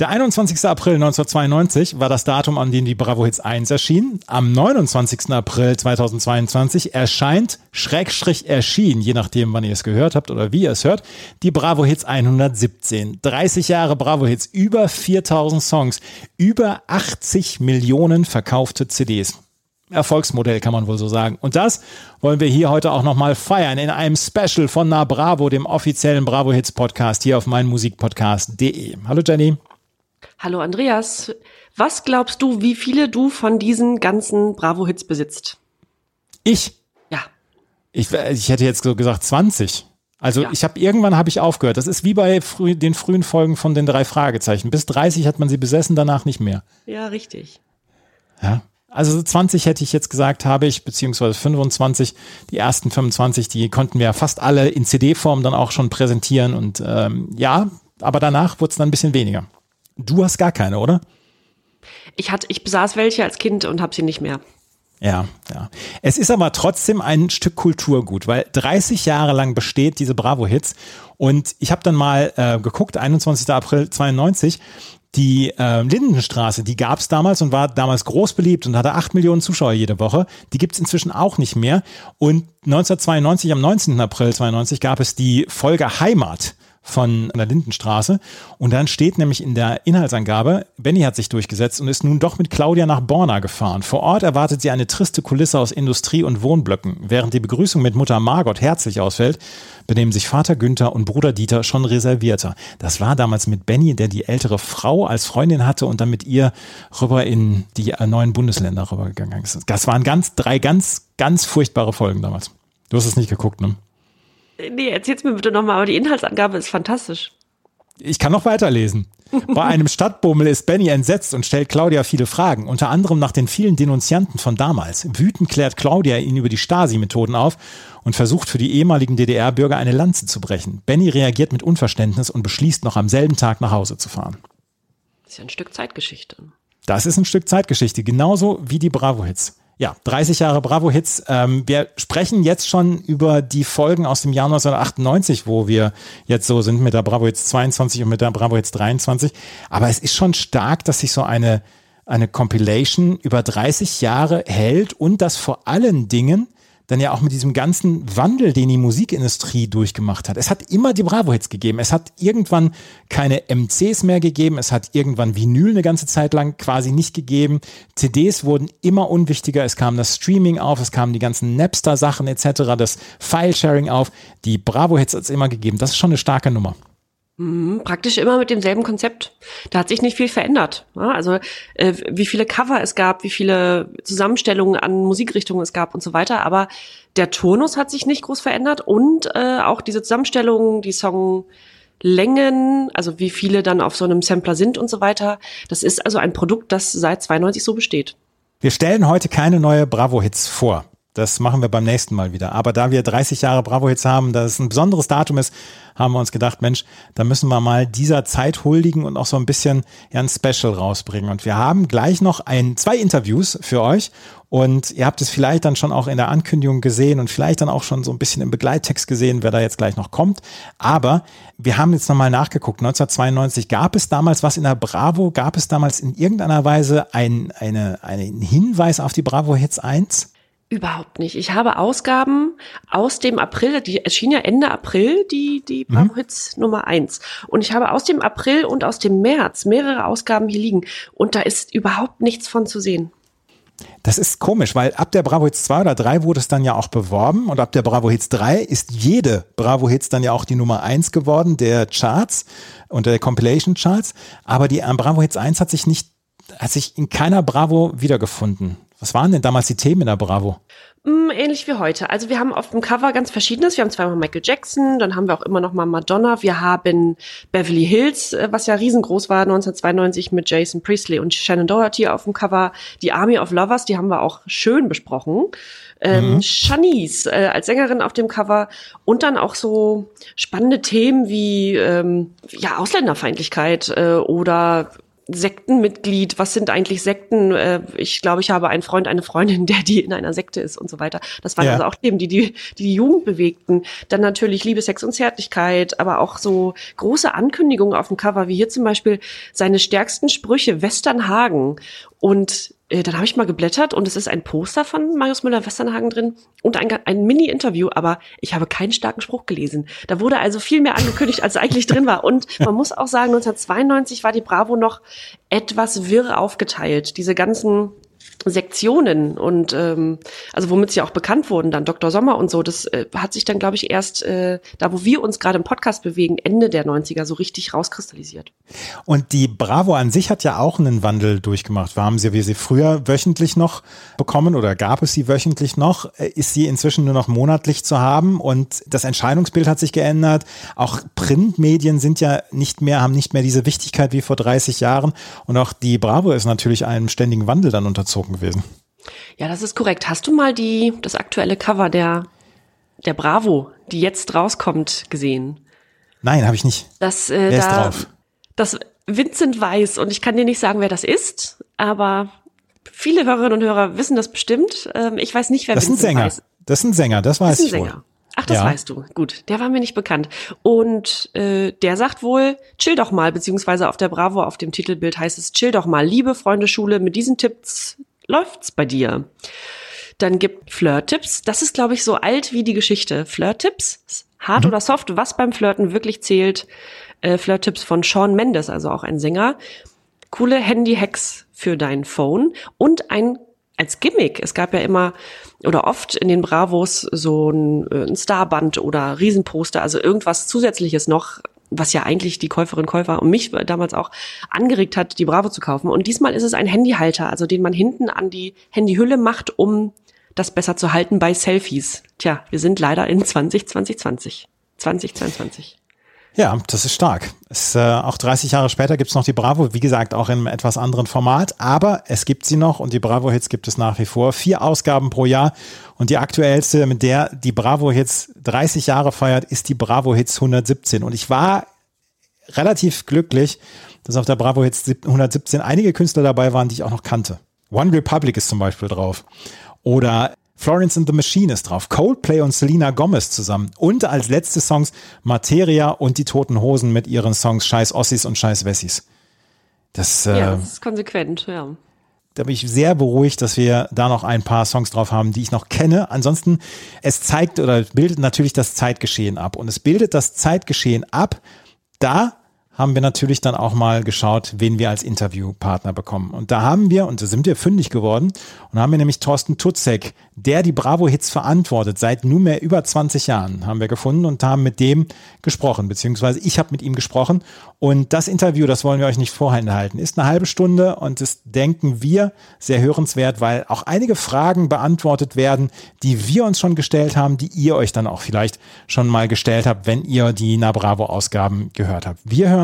Der 21. April 1992 war das Datum, an dem die Bravo Hits 1 erschien. Am 29. April 2022 erscheint, Schrägstrich erschien, je nachdem, wann ihr es gehört habt oder wie ihr es hört, die Bravo Hits 117. 30 Jahre Bravo Hits, über 4000 Songs, über 80 Millionen verkaufte CDs. Erfolgsmodell kann man wohl so sagen. Und das wollen wir hier heute auch nochmal feiern in einem Special von Na Bravo, dem offiziellen Bravo Hits Podcast hier auf meinmusikpodcast.de. Hallo Jenny. Hallo Andreas, was glaubst du, wie viele du von diesen ganzen Bravo-Hits besitzt? Ich? Ja. Ich, ich hätte jetzt so gesagt 20. Also Ja. ich habe irgendwann habe ich aufgehört. Das ist wie bei früh, den frühen Folgen von den drei Fragezeichen. Bis 30 hat man sie besessen, danach nicht mehr. Ja, richtig. Ja. Also so 20 hätte ich jetzt gesagt, habe ich, beziehungsweise 25. Die ersten 25, die konnten wir fast alle in CD-Form dann auch schon präsentieren. Und ähm, ja, aber danach wurde es dann ein bisschen weniger. Du hast gar keine, oder? Ich hatte, ich besaß welche als Kind und habe sie nicht mehr. Ja, ja. Es ist aber trotzdem ein Stück Kulturgut, weil 30 Jahre lang besteht diese Bravo-Hits. Und ich habe dann mal äh, geguckt, 21. April 92, die äh, Lindenstraße, die gab es damals und war damals groß beliebt und hatte 8 Millionen Zuschauer jede Woche. Die gibt es inzwischen auch nicht mehr. Und 1992, am 19. April 92, gab es die Folge Heimat von der Lindenstraße. Und dann steht nämlich in der Inhaltsangabe, Benny hat sich durchgesetzt und ist nun doch mit Claudia nach Borna gefahren. Vor Ort erwartet sie eine triste Kulisse aus Industrie- und Wohnblöcken. Während die Begrüßung mit Mutter Margot herzlich ausfällt, benehmen sich Vater Günther und Bruder Dieter schon reservierter. Das war damals mit Benny, der die ältere Frau als Freundin hatte und dann mit ihr rüber in die äh, neuen Bundesländer rübergegangen ist. Das waren ganz, drei ganz, ganz furchtbare Folgen damals. Du hast es nicht geguckt, ne? Nee, erzähl's mir bitte nochmal, aber die Inhaltsangabe ist fantastisch. Ich kann noch weiterlesen. Bei einem Stadtbummel ist Benny entsetzt und stellt Claudia viele Fragen, unter anderem nach den vielen Denunzianten von damals. Wütend klärt Claudia ihn über die Stasi-Methoden auf und versucht für die ehemaligen DDR-Bürger eine Lanze zu brechen. Benny reagiert mit Unverständnis und beschließt noch am selben Tag nach Hause zu fahren. Das ist ja ein Stück Zeitgeschichte. Das ist ein Stück Zeitgeschichte, genauso wie die Bravo-Hits. Ja, 30 Jahre Bravo-Hits. Ähm, wir sprechen jetzt schon über die Folgen aus dem Jahr 1998, wo wir jetzt so sind mit der Bravo-Hits 22 und mit der Bravo-Hits 23. Aber es ist schon stark, dass sich so eine, eine Compilation über 30 Jahre hält und das vor allen Dingen dann ja auch mit diesem ganzen Wandel, den die Musikindustrie durchgemacht hat. Es hat immer die Bravo-Hits gegeben. Es hat irgendwann keine MCs mehr gegeben. Es hat irgendwann Vinyl eine ganze Zeit lang quasi nicht gegeben. CDs wurden immer unwichtiger. Es kam das Streaming auf. Es kamen die ganzen Napster-Sachen etc., das File-Sharing auf. Die Bravo-Hits hat es immer gegeben. Das ist schon eine starke Nummer. Mhm, praktisch immer mit demselben Konzept. Da hat sich nicht viel verändert. Ja, also äh, wie viele Cover es gab, wie viele Zusammenstellungen an Musikrichtungen es gab und so weiter. Aber der Turnus hat sich nicht groß verändert und äh, auch diese Zusammenstellungen, die Songlängen, also wie viele dann auf so einem Sampler sind und so weiter. Das ist also ein Produkt, das seit 92 so besteht. Wir stellen heute keine neue Bravo-Hits vor. Das machen wir beim nächsten Mal wieder. Aber da wir 30 Jahre Bravo-Hits haben, da es ein besonderes Datum ist, haben wir uns gedacht, Mensch, da müssen wir mal dieser Zeit huldigen und auch so ein bisschen ein Special rausbringen. Und wir haben gleich noch ein, zwei Interviews für euch. Und ihr habt es vielleicht dann schon auch in der Ankündigung gesehen und vielleicht dann auch schon so ein bisschen im Begleittext gesehen, wer da jetzt gleich noch kommt. Aber wir haben jetzt nochmal nachgeguckt. 1992 gab es damals was in der Bravo? Gab es damals in irgendeiner Weise ein, eine, einen Hinweis auf die Bravo Hits 1? Überhaupt nicht. Ich habe Ausgaben aus dem April, die erschien ja Ende April, die, die Mhm. Bravo Hits Nummer eins. Und ich habe aus dem April und aus dem März mehrere Ausgaben hier liegen. Und da ist überhaupt nichts von zu sehen. Das ist komisch, weil ab der Bravo Hits 2 oder 3 wurde es dann ja auch beworben und ab der Bravo Hits 3 ist jede Bravo Hits dann ja auch die Nummer 1 geworden der Charts und der Compilation Charts, aber die ähm, Bravo Hits 1 hat sich nicht hat sich in keiner Bravo wiedergefunden. Was waren denn damals die Themen in der Bravo? Mm, ähnlich wie heute. Also wir haben auf dem Cover ganz verschiedenes. Wir haben zweimal Michael Jackson, dann haben wir auch immer noch mal Madonna. Wir haben Beverly Hills, äh, was ja riesengroß war 1992 mit Jason Priestley und Shannon Doherty auf dem Cover. Die Army of Lovers, die haben wir auch schön besprochen. Ähm, Shanice äh, als Sängerin auf dem Cover und dann auch so spannende Themen wie ähm, ja Ausländerfeindlichkeit äh, oder Sektenmitglied, was sind eigentlich Sekten? Äh, ich glaube, ich habe einen Freund, eine Freundin, der die in einer Sekte ist und so weiter. Das waren Ja. also auch Themen, die die, die Jugend bewegten. Dann natürlich Liebe, Sex und Zärtlichkeit, aber auch so große Ankündigungen auf dem Cover, wie hier zum Beispiel seine stärksten Sprüche, Westernhagen. Und dann habe ich mal geblättert und es ist ein Poster von Marius Müller-Westernhagen drin und ein, ein Mini-Interview, aber ich habe keinen starken Spruch gelesen. Da wurde also viel mehr angekündigt, als eigentlich drin war. Und man muss auch sagen, 1992 war die Bravo noch etwas wirr aufgeteilt. Diese ganzen Sektionen und ähm, also womit sie auch bekannt wurden, dann Dr. Sommer und so, das äh, hat sich dann, glaube ich, erst äh, da, wo wir uns gerade im Podcast bewegen, Ende der 90er so richtig rauskristallisiert. Und die Bravo an sich hat ja auch einen Wandel durchgemacht. Wir haben sie, wie sie früher wöchentlich noch bekommen oder gab es sie wöchentlich noch? Äh, Ist sie inzwischen nur noch monatlich zu haben und das Entscheidungsbild hat sich geändert. Auch Printmedien sind ja nicht mehr, haben nicht mehr diese Wichtigkeit wie vor 30 Jahren und auch die Bravo ist natürlich einem ständigen Wandel dann unterzogen gewesen. Ja, das ist korrekt. Hast du mal die das aktuelle Cover der der Bravo, die jetzt rauskommt, gesehen? Nein, habe ich nicht. Das äh, Wer ist da drauf? das Vincent Weiss und ich kann dir nicht sagen, wer das ist, aber viele Hörerinnen und Hörer wissen das bestimmt. Ähm, ich weiß nicht, wer Das ist ein Vincent Sänger. Weiss Das ist ein Sänger, das weiß Das ist ich ein wohl. Sänger. Ach, das Ja. weißt du. Gut, der war mir nicht bekannt. Und äh, der sagt wohl, chill doch mal, beziehungsweise auf der Bravo, auf dem Titelbild heißt es, chill doch mal, liebe Freunde Schule, mit diesen Tipps läuft's bei dir. Dann gibt Flirt-Tipps. Das ist, glaube ich, so alt wie die Geschichte. Flirt-Tipps, hart oder soft, was beim Flirten wirklich zählt. Äh, Flirt-Tipps von Sean Mendes, also auch ein Sänger. Coole Handy-Hacks für dein Phone und ein als Gimmick. Es gab ja immer oder oft in den Bravos so ein, äh, ein Starband oder Riesenposter, also irgendwas zusätzliches noch, was ja eigentlich die Käuferin, Käufer und mich damals auch angeregt hat, die Bravo zu kaufen. Und diesmal ist es ein Handyhalter, also den man hinten an die Handyhülle macht, um das besser zu halten bei Selfies. Tja, wir sind leider in 2020, 2022. Ja, das ist stark. Es, äh, auch 30 Jahre später gibt's noch die Bravo, wie gesagt, auch in einem etwas anderen Format, aber es gibt sie noch und die Bravo-Hits gibt es nach wie vor. Vier Ausgaben pro Jahr und die aktuellste, mit der die Bravo-Hits 30 Jahre feiert, ist die Bravo-Hits 117. Und ich war relativ glücklich, dass auf der Bravo-Hits 117 einige Künstler dabei waren, die ich auch noch kannte. One Republic ist zum Beispiel drauf. Oder Florence and the Machine ist drauf. Coldplay und Selena Gomez zusammen. Und als letzte Songs Materia und die Toten Hosen mit ihren Songs Scheiß Ossis und Scheiß Wessis. Das, äh, Ja, das ist konsequent, ja. da bin ich sehr beruhigt, dass wir da noch ein paar Songs drauf haben, die ich noch kenne. Ansonsten, es zeigt oder bildet natürlich das Zeitgeschehen ab. Und es bildet das Zeitgeschehen ab. Da haben wir natürlich dann auch mal geschaut, wen wir als Interviewpartner bekommen. Und da haben wir, und da sind wir fündig geworden, und haben wir nämlich Thorsten Tutzek, der die Bravo-Hits verantwortet, seit nunmehr über 20 Jahren, haben wir gefunden und haben mit dem gesprochen, beziehungsweise ich habe mit ihm gesprochen. Und das Interview, das wollen wir euch nicht vorenthalten, ist eine halbe Stunde und ist, denken wir, sehr hörenswert, weil auch einige Fragen beantwortet werden, die wir uns schon gestellt haben, die ihr euch dann auch vielleicht schon mal gestellt habt, wenn ihr die Na Bravo-Ausgaben gehört habt. Wir hören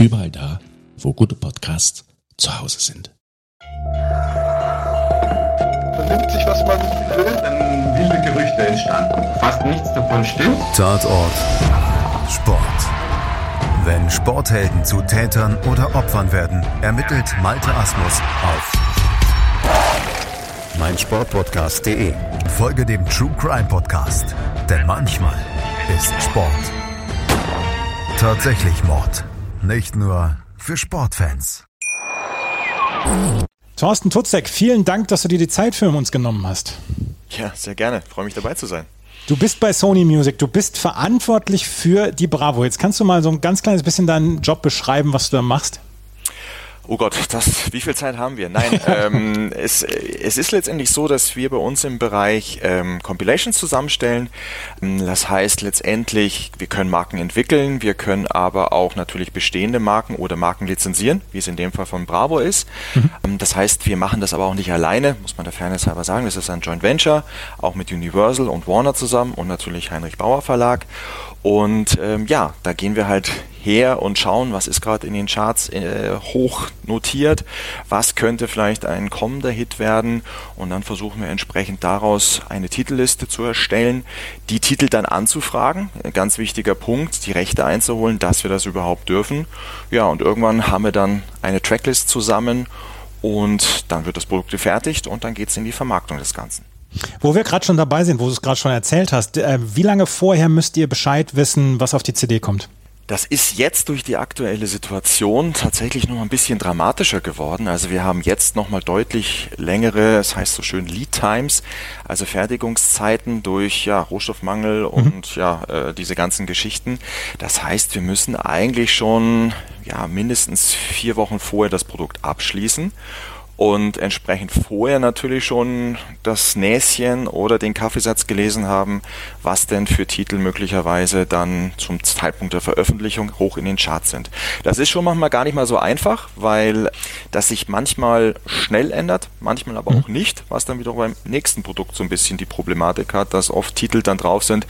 Überall da, wo gute Podcasts zu Hause sind. nimmt sich, was man will. Dann wilde Gerüchte entstanden. Fast nichts davon stimmt. Tatort Sport. Wenn Sporthelden zu Tätern oder Opfern werden, ermittelt Malte Asmus auf meinsportpodcast.de. Folge dem True Crime Podcast, denn manchmal ist Sport tatsächlich Mord. Nicht nur für Sportfans. Thorsten Tutzek, vielen Dank, dass du dir die Zeit für uns genommen hast. Ja, sehr gerne. Freue mich dabei zu sein. Du bist bei Sony Music, du bist verantwortlich für die Bravo. Jetzt kannst du mal so ein ganz kleines bisschen deinen Job beschreiben, was du da machst? Oh Gott, das, wie viel Zeit haben wir? Nein, ähm, es, es ist letztendlich so, dass wir bei uns im Bereich ähm, Compilations zusammenstellen. Ähm, das heißt letztendlich, wir können Marken entwickeln, wir können aber auch natürlich bestehende Marken oder Marken lizenzieren, wie es in dem Fall von Bravo ist. Mhm. Ähm, das heißt, wir machen das aber auch nicht alleine, muss man der Fairness halber sagen. Das ist ein Joint Venture, auch mit Universal und Warner zusammen und natürlich Heinrich Bauer Verlag. Und ähm, ja, da gehen wir halt her und schauen, was ist gerade in den Charts äh, hoch notiert, was könnte vielleicht ein kommender Hit werden und dann versuchen wir entsprechend daraus eine Titelliste zu erstellen, die Titel dann anzufragen, ein ganz wichtiger Punkt, die Rechte einzuholen, dass wir das überhaupt dürfen. Ja, und irgendwann haben wir dann eine Tracklist zusammen und dann wird das Produkt gefertigt und dann geht es in die Vermarktung des Ganzen. Wo wir gerade schon dabei sind, wo du es gerade schon erzählt hast, äh, wie lange vorher müsst ihr Bescheid wissen, was auf die CD kommt? Das ist jetzt durch die aktuelle Situation tatsächlich noch ein bisschen dramatischer geworden. Also wir haben jetzt noch mal deutlich längere, das heißt so schön Lead Times, also Fertigungszeiten durch ja, Rohstoffmangel mhm. und ja äh, diese ganzen Geschichten. Das heißt, wir müssen eigentlich schon ja mindestens vier Wochen vorher das Produkt abschließen und entsprechend vorher natürlich schon das Näschen oder den Kaffeesatz gelesen haben, was denn für Titel möglicherweise dann zum Zeitpunkt der Veröffentlichung hoch in den Charts sind. Das ist schon manchmal gar nicht mal so einfach, weil das sich manchmal schnell ändert, manchmal aber auch nicht, was dann wiederum beim nächsten Produkt so ein bisschen die Problematik hat, dass oft Titel dann drauf sind,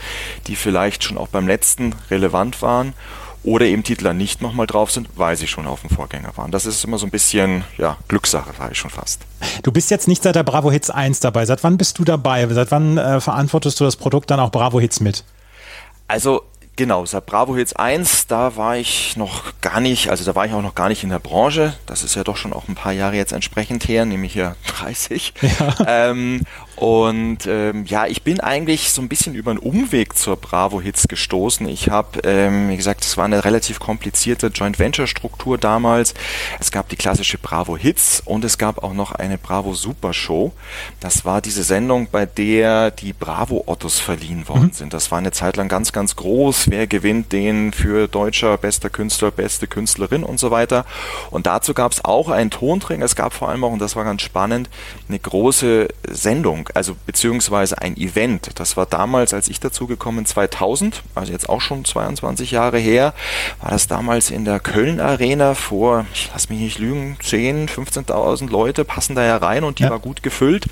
die vielleicht schon auch beim letzten relevant waren oder eben Titel dann nicht nochmal drauf sind, weil sie schon auf dem Vorgänger waren. Das ist immer so ein bisschen, ja, Glückssache, sage ich schon fast. Du bist jetzt nicht seit der Bravo Hits 1 dabei. Seit wann bist du dabei? Seit wann äh, verantwortest du das Produkt dann auch Bravo Hits mit? Also Genau, seit Bravo Hits 1, da war ich noch gar nicht, also da war ich auch noch gar nicht in der Branche. Das ist ja doch schon auch ein paar Jahre jetzt entsprechend her, nämlich hier 30. Ja. Ähm, und ähm, ja, ich bin eigentlich so ein bisschen über einen Umweg zur Bravo Hits gestoßen. Ich habe, ähm, wie gesagt, es war eine relativ komplizierte Joint Venture Struktur damals. Es gab die klassische Bravo Hits und es gab auch noch eine Bravo Super Show. Das war diese Sendung, bei der die Bravo Ottos verliehen worden mhm. sind. Das war eine Zeit lang ganz, ganz groß. Wer gewinnt den für deutscher bester Künstler, beste Künstlerin und so weiter. Und dazu gab es auch einen Tonträger. Es gab vor allem auch, und das war ganz spannend, eine große Sendung also beziehungsweise ein Event. Das war damals, als ich dazugekommen 2000, also jetzt auch schon 22 Jahre her, war das damals in der Köln Arena vor, ich lass mich nicht lügen, 10, 15.000 Leute passen da ja rein und die ja. war gut gefüllt.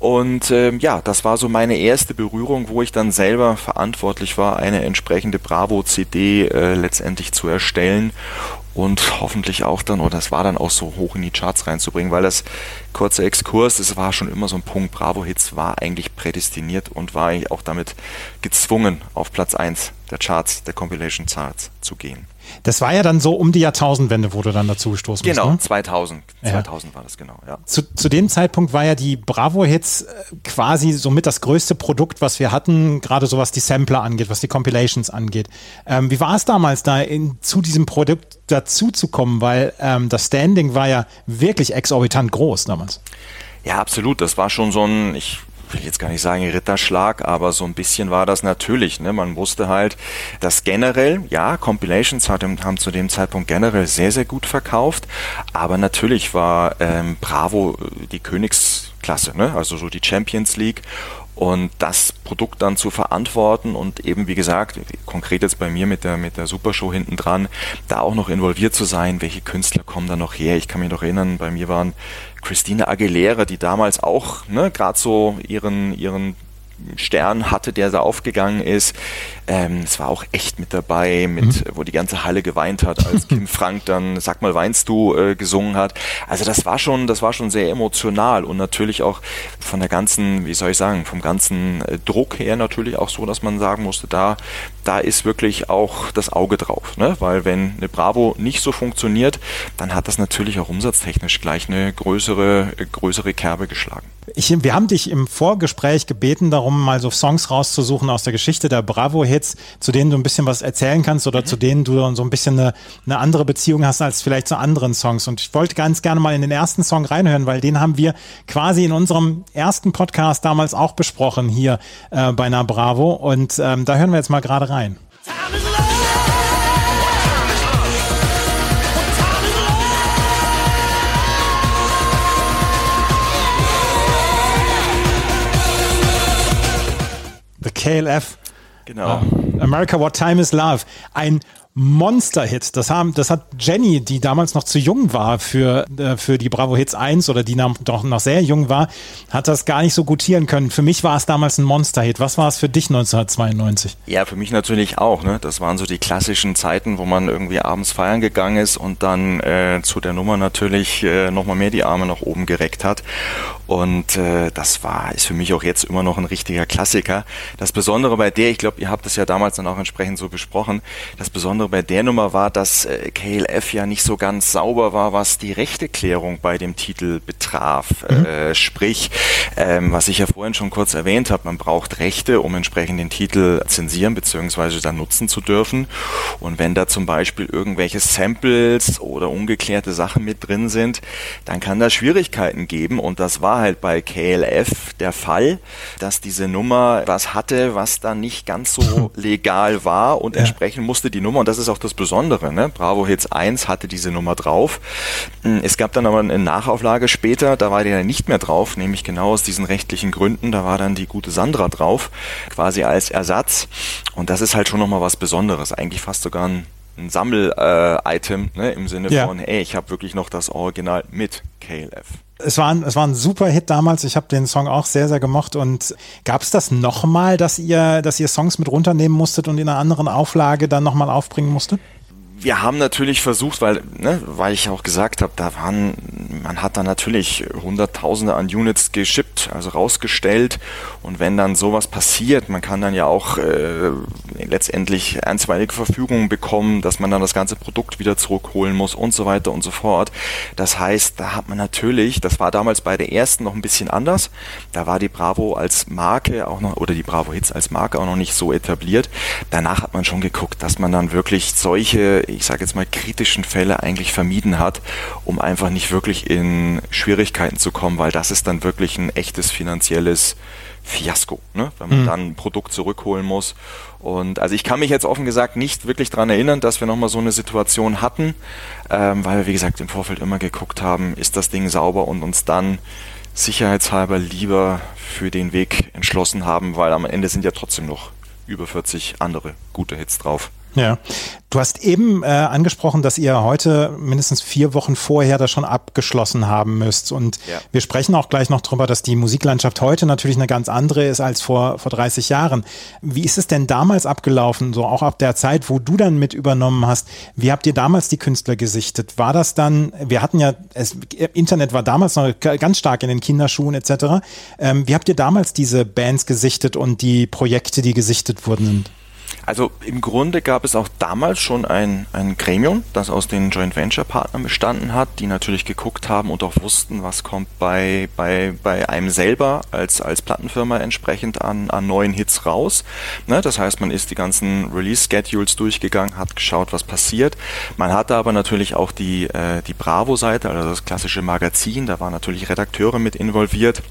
Und ähm, ja, das war so meine erste Berührung, wo ich dann selber verantwortlich war, eine entsprechende Bravo-CD äh, letztendlich zu erstellen und hoffentlich auch dann, oder das war dann auch so hoch in die Charts reinzubringen, weil das kurze Exkurs, das war schon immer so ein Punkt, Bravo Hits war eigentlich prädestiniert und war eigentlich auch damit gezwungen, auf Platz 1 der Charts, der Compilation Charts zu gehen. Das war ja dann so um die Jahrtausendwende, wo du dann dazu gestoßen genau, bist. Genau, ne? 2000. 2000 ja. war das genau, ja. Zu, zu dem Zeitpunkt war ja die Bravo-Hits äh, quasi somit das größte Produkt, was wir hatten, gerade so was die Sampler angeht, was die Compilations angeht. Ähm, wie war es damals da, in, zu diesem Produkt dazu zu kommen? Weil ähm, das Standing war ja wirklich exorbitant groß damals. Ja, absolut. Das war schon so ein, ich will jetzt gar nicht sagen Ritterschlag, aber so ein bisschen war das natürlich. Ne? Man wusste halt, dass generell, ja, Compilations haben, haben zu dem Zeitpunkt generell sehr, sehr gut verkauft, aber natürlich war ähm, Bravo äh, die Königsklasse, ne? also so die Champions League und das Produkt dann zu verantworten und eben wie gesagt, konkret jetzt bei mir mit der mit der Supershow hinten dran, da auch noch involviert zu sein, welche Künstler kommen da noch her? Ich kann mich noch erinnern, bei mir waren Christina Aguilera, die damals auch ne, gerade so ihren ihren Stern hatte, der da aufgegangen ist. Ähm, es war auch echt mit dabei, mit, mhm. wo die ganze Halle geweint hat, als Kim Frank dann Sag mal, weinst du äh, gesungen hat. Also das war schon, das war schon sehr emotional und natürlich auch von der ganzen, wie soll ich sagen, vom ganzen äh, Druck her natürlich auch so, dass man sagen musste, da, da ist wirklich auch das Auge drauf. Ne? Weil wenn eine Bravo nicht so funktioniert, dann hat das natürlich auch umsatztechnisch gleich eine größere, größere Kerbe geschlagen. Ich, wir haben dich im Vorgespräch gebeten, darum mal so Songs rauszusuchen aus der Geschichte der Bravo-Hits, zu denen du ein bisschen was erzählen kannst oder mhm. zu denen du so ein bisschen eine, eine andere Beziehung hast als vielleicht zu anderen Songs. Und ich wollte ganz gerne mal in den ersten Song reinhören, weil den haben wir quasi in unserem ersten Podcast damals auch besprochen hier äh, bei einer Bravo. Und ähm, da hören wir jetzt mal gerade rein. Time The KLF. Genau. Uh, America What Time is Love. Ein Monster-Hit. Das, haben, das hat Jenny, die damals noch zu jung war für, äh, für die Bravo Hits 1 oder die noch, noch sehr jung war, hat das gar nicht so gutieren können. Für mich war es damals ein Monster-Hit. Was war es für dich 1992? Ja, für mich natürlich auch. Ne? Das waren so die klassischen Zeiten, wo man irgendwie abends feiern gegangen ist und dann äh, zu der Nummer natürlich äh, nochmal mehr die Arme nach oben gereckt hat. Und äh, das war, ist für mich auch jetzt immer noch ein richtiger Klassiker. Das Besondere bei der, ich glaube, ihr habt das ja damals dann auch entsprechend so besprochen, das Besondere bei der Nummer war, dass äh, KLF ja nicht so ganz sauber war, was die Rechteklärung bei dem Titel betraf. Mhm. Äh, sprich, ähm, was ich ja vorhin schon kurz erwähnt habe, man braucht Rechte, um entsprechend den Titel zensieren bzw. dann nutzen zu dürfen. Und wenn da zum Beispiel irgendwelche Samples oder ungeklärte Sachen mit drin sind, dann kann da Schwierigkeiten geben. Und das war halt bei KLF der Fall, dass diese Nummer was hatte, was dann nicht ganz so legal war und ja. entsprechend musste die Nummer, und das ist auch das Besondere, ne? Bravo Hits 1 hatte diese Nummer drauf. Hm, es gab dann aber eine Nachauflage später, da war die dann nicht mehr drauf, nämlich genau aus diesen rechtlichen Gründen, da war dann die gute Sandra drauf, quasi als Ersatz. Und das ist halt schon nochmal was Besonderes, eigentlich fast sogar ein ein Sammel-Item, äh, ne, im Sinne ja. von, ey, ich habe wirklich noch das Original mit KLF. Es war, ein, es war ein super Hit damals. Ich habe den Song auch sehr, sehr gemocht. Und gab es das nochmal, dass ihr, dass ihr Songs mit runternehmen musstet und in einer anderen Auflage dann nochmal aufbringen musstet? Wir haben natürlich versucht, weil, ne, weil ich auch gesagt habe, da waren, man hat da natürlich Hunderttausende an Units geschippt, also rausgestellt. Und wenn dann sowas passiert, man kann dann ja auch äh, letztendlich einstweilige Verfügungen bekommen, dass man dann das ganze Produkt wieder zurückholen muss und so weiter und so fort. Das heißt, da hat man natürlich, das war damals bei der ersten noch ein bisschen anders. Da war die Bravo als Marke auch noch, oder die Bravo Hits als Marke auch noch nicht so etabliert. Danach hat man schon geguckt, dass man dann wirklich solche ich sage jetzt mal, kritischen Fälle eigentlich vermieden hat, um einfach nicht wirklich in Schwierigkeiten zu kommen, weil das ist dann wirklich ein echtes finanzielles Fiasko, ne? wenn man mhm. dann ein Produkt zurückholen muss. Und also ich kann mich jetzt offen gesagt nicht wirklich daran erinnern, dass wir nochmal so eine Situation hatten, ähm, weil wir, wie gesagt, im Vorfeld immer geguckt haben, ist das Ding sauber und uns dann sicherheitshalber lieber für den Weg entschlossen haben, weil am Ende sind ja trotzdem noch über 40 andere gute Hits drauf. Ja, du hast eben äh, angesprochen, dass ihr heute mindestens vier Wochen vorher das schon abgeschlossen haben müsst. Und ja. wir sprechen auch gleich noch drüber, dass die Musiklandschaft heute natürlich eine ganz andere ist als vor, vor 30 Jahren. Wie ist es denn damals abgelaufen, so auch ab der Zeit, wo du dann mit übernommen hast? Wie habt ihr damals die Künstler gesichtet? War das dann, wir hatten ja, es, Internet war damals noch ganz stark in den Kinderschuhen etc. Ähm, wie habt ihr damals diese Bands gesichtet und die Projekte, die gesichtet wurden? Also im Grunde gab es auch damals schon ein, ein Gremium, das aus den Joint Venture Partnern bestanden hat, die natürlich geguckt haben und auch wussten, was kommt bei, bei, bei einem selber als, als Plattenfirma entsprechend an, an neuen Hits raus. Ne? Das heißt, man ist die ganzen Release-Schedules durchgegangen, hat geschaut, was passiert. Man hatte aber natürlich auch die, äh, die Bravo-Seite, also das klassische Magazin, da waren natürlich Redakteure mit involviert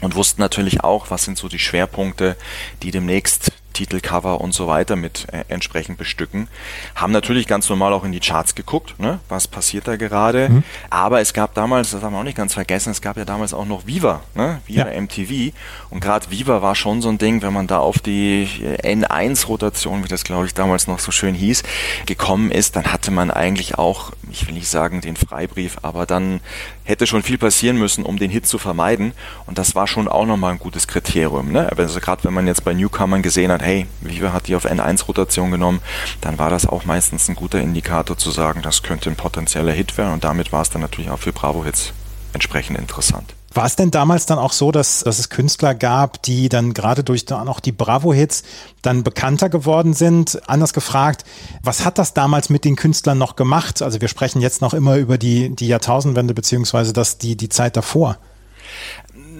und wussten natürlich auch, was sind so die Schwerpunkte, die demnächst Titelcover und so weiter mit äh, entsprechend bestücken. Haben natürlich ganz normal auch in die Charts geguckt, ne? was passiert da gerade. Mhm. Aber es gab damals, das haben wir auch nicht ganz vergessen, es gab ja damals auch noch Viva, ne? Viva ja. MTV. Und gerade Viva war schon so ein Ding, wenn man da auf die N1-Rotation, wie das glaube ich damals noch so schön hieß, gekommen ist, dann hatte man eigentlich auch, ich will nicht sagen den Freibrief, aber dann hätte schon viel passieren müssen, um den Hit zu vermeiden. Und das war schon auch nochmal ein gutes Kriterium. Ne? Also gerade wenn man jetzt bei Newcomern gesehen hat, hey, Viva hat die auf N1-Rotation genommen, dann war das auch meistens ein guter Indikator zu sagen, das könnte ein potenzieller Hit werden. Und damit war es dann natürlich auch für Bravo-Hits entsprechend interessant. War es denn damals dann auch so, dass, dass es Künstler gab, die dann gerade durch dann auch die Bravo-Hits dann bekannter geworden sind? Anders gefragt, was hat das damals mit den Künstlern noch gemacht? Also wir sprechen jetzt noch immer über die, die Jahrtausendwende beziehungsweise das, die, die Zeit davor.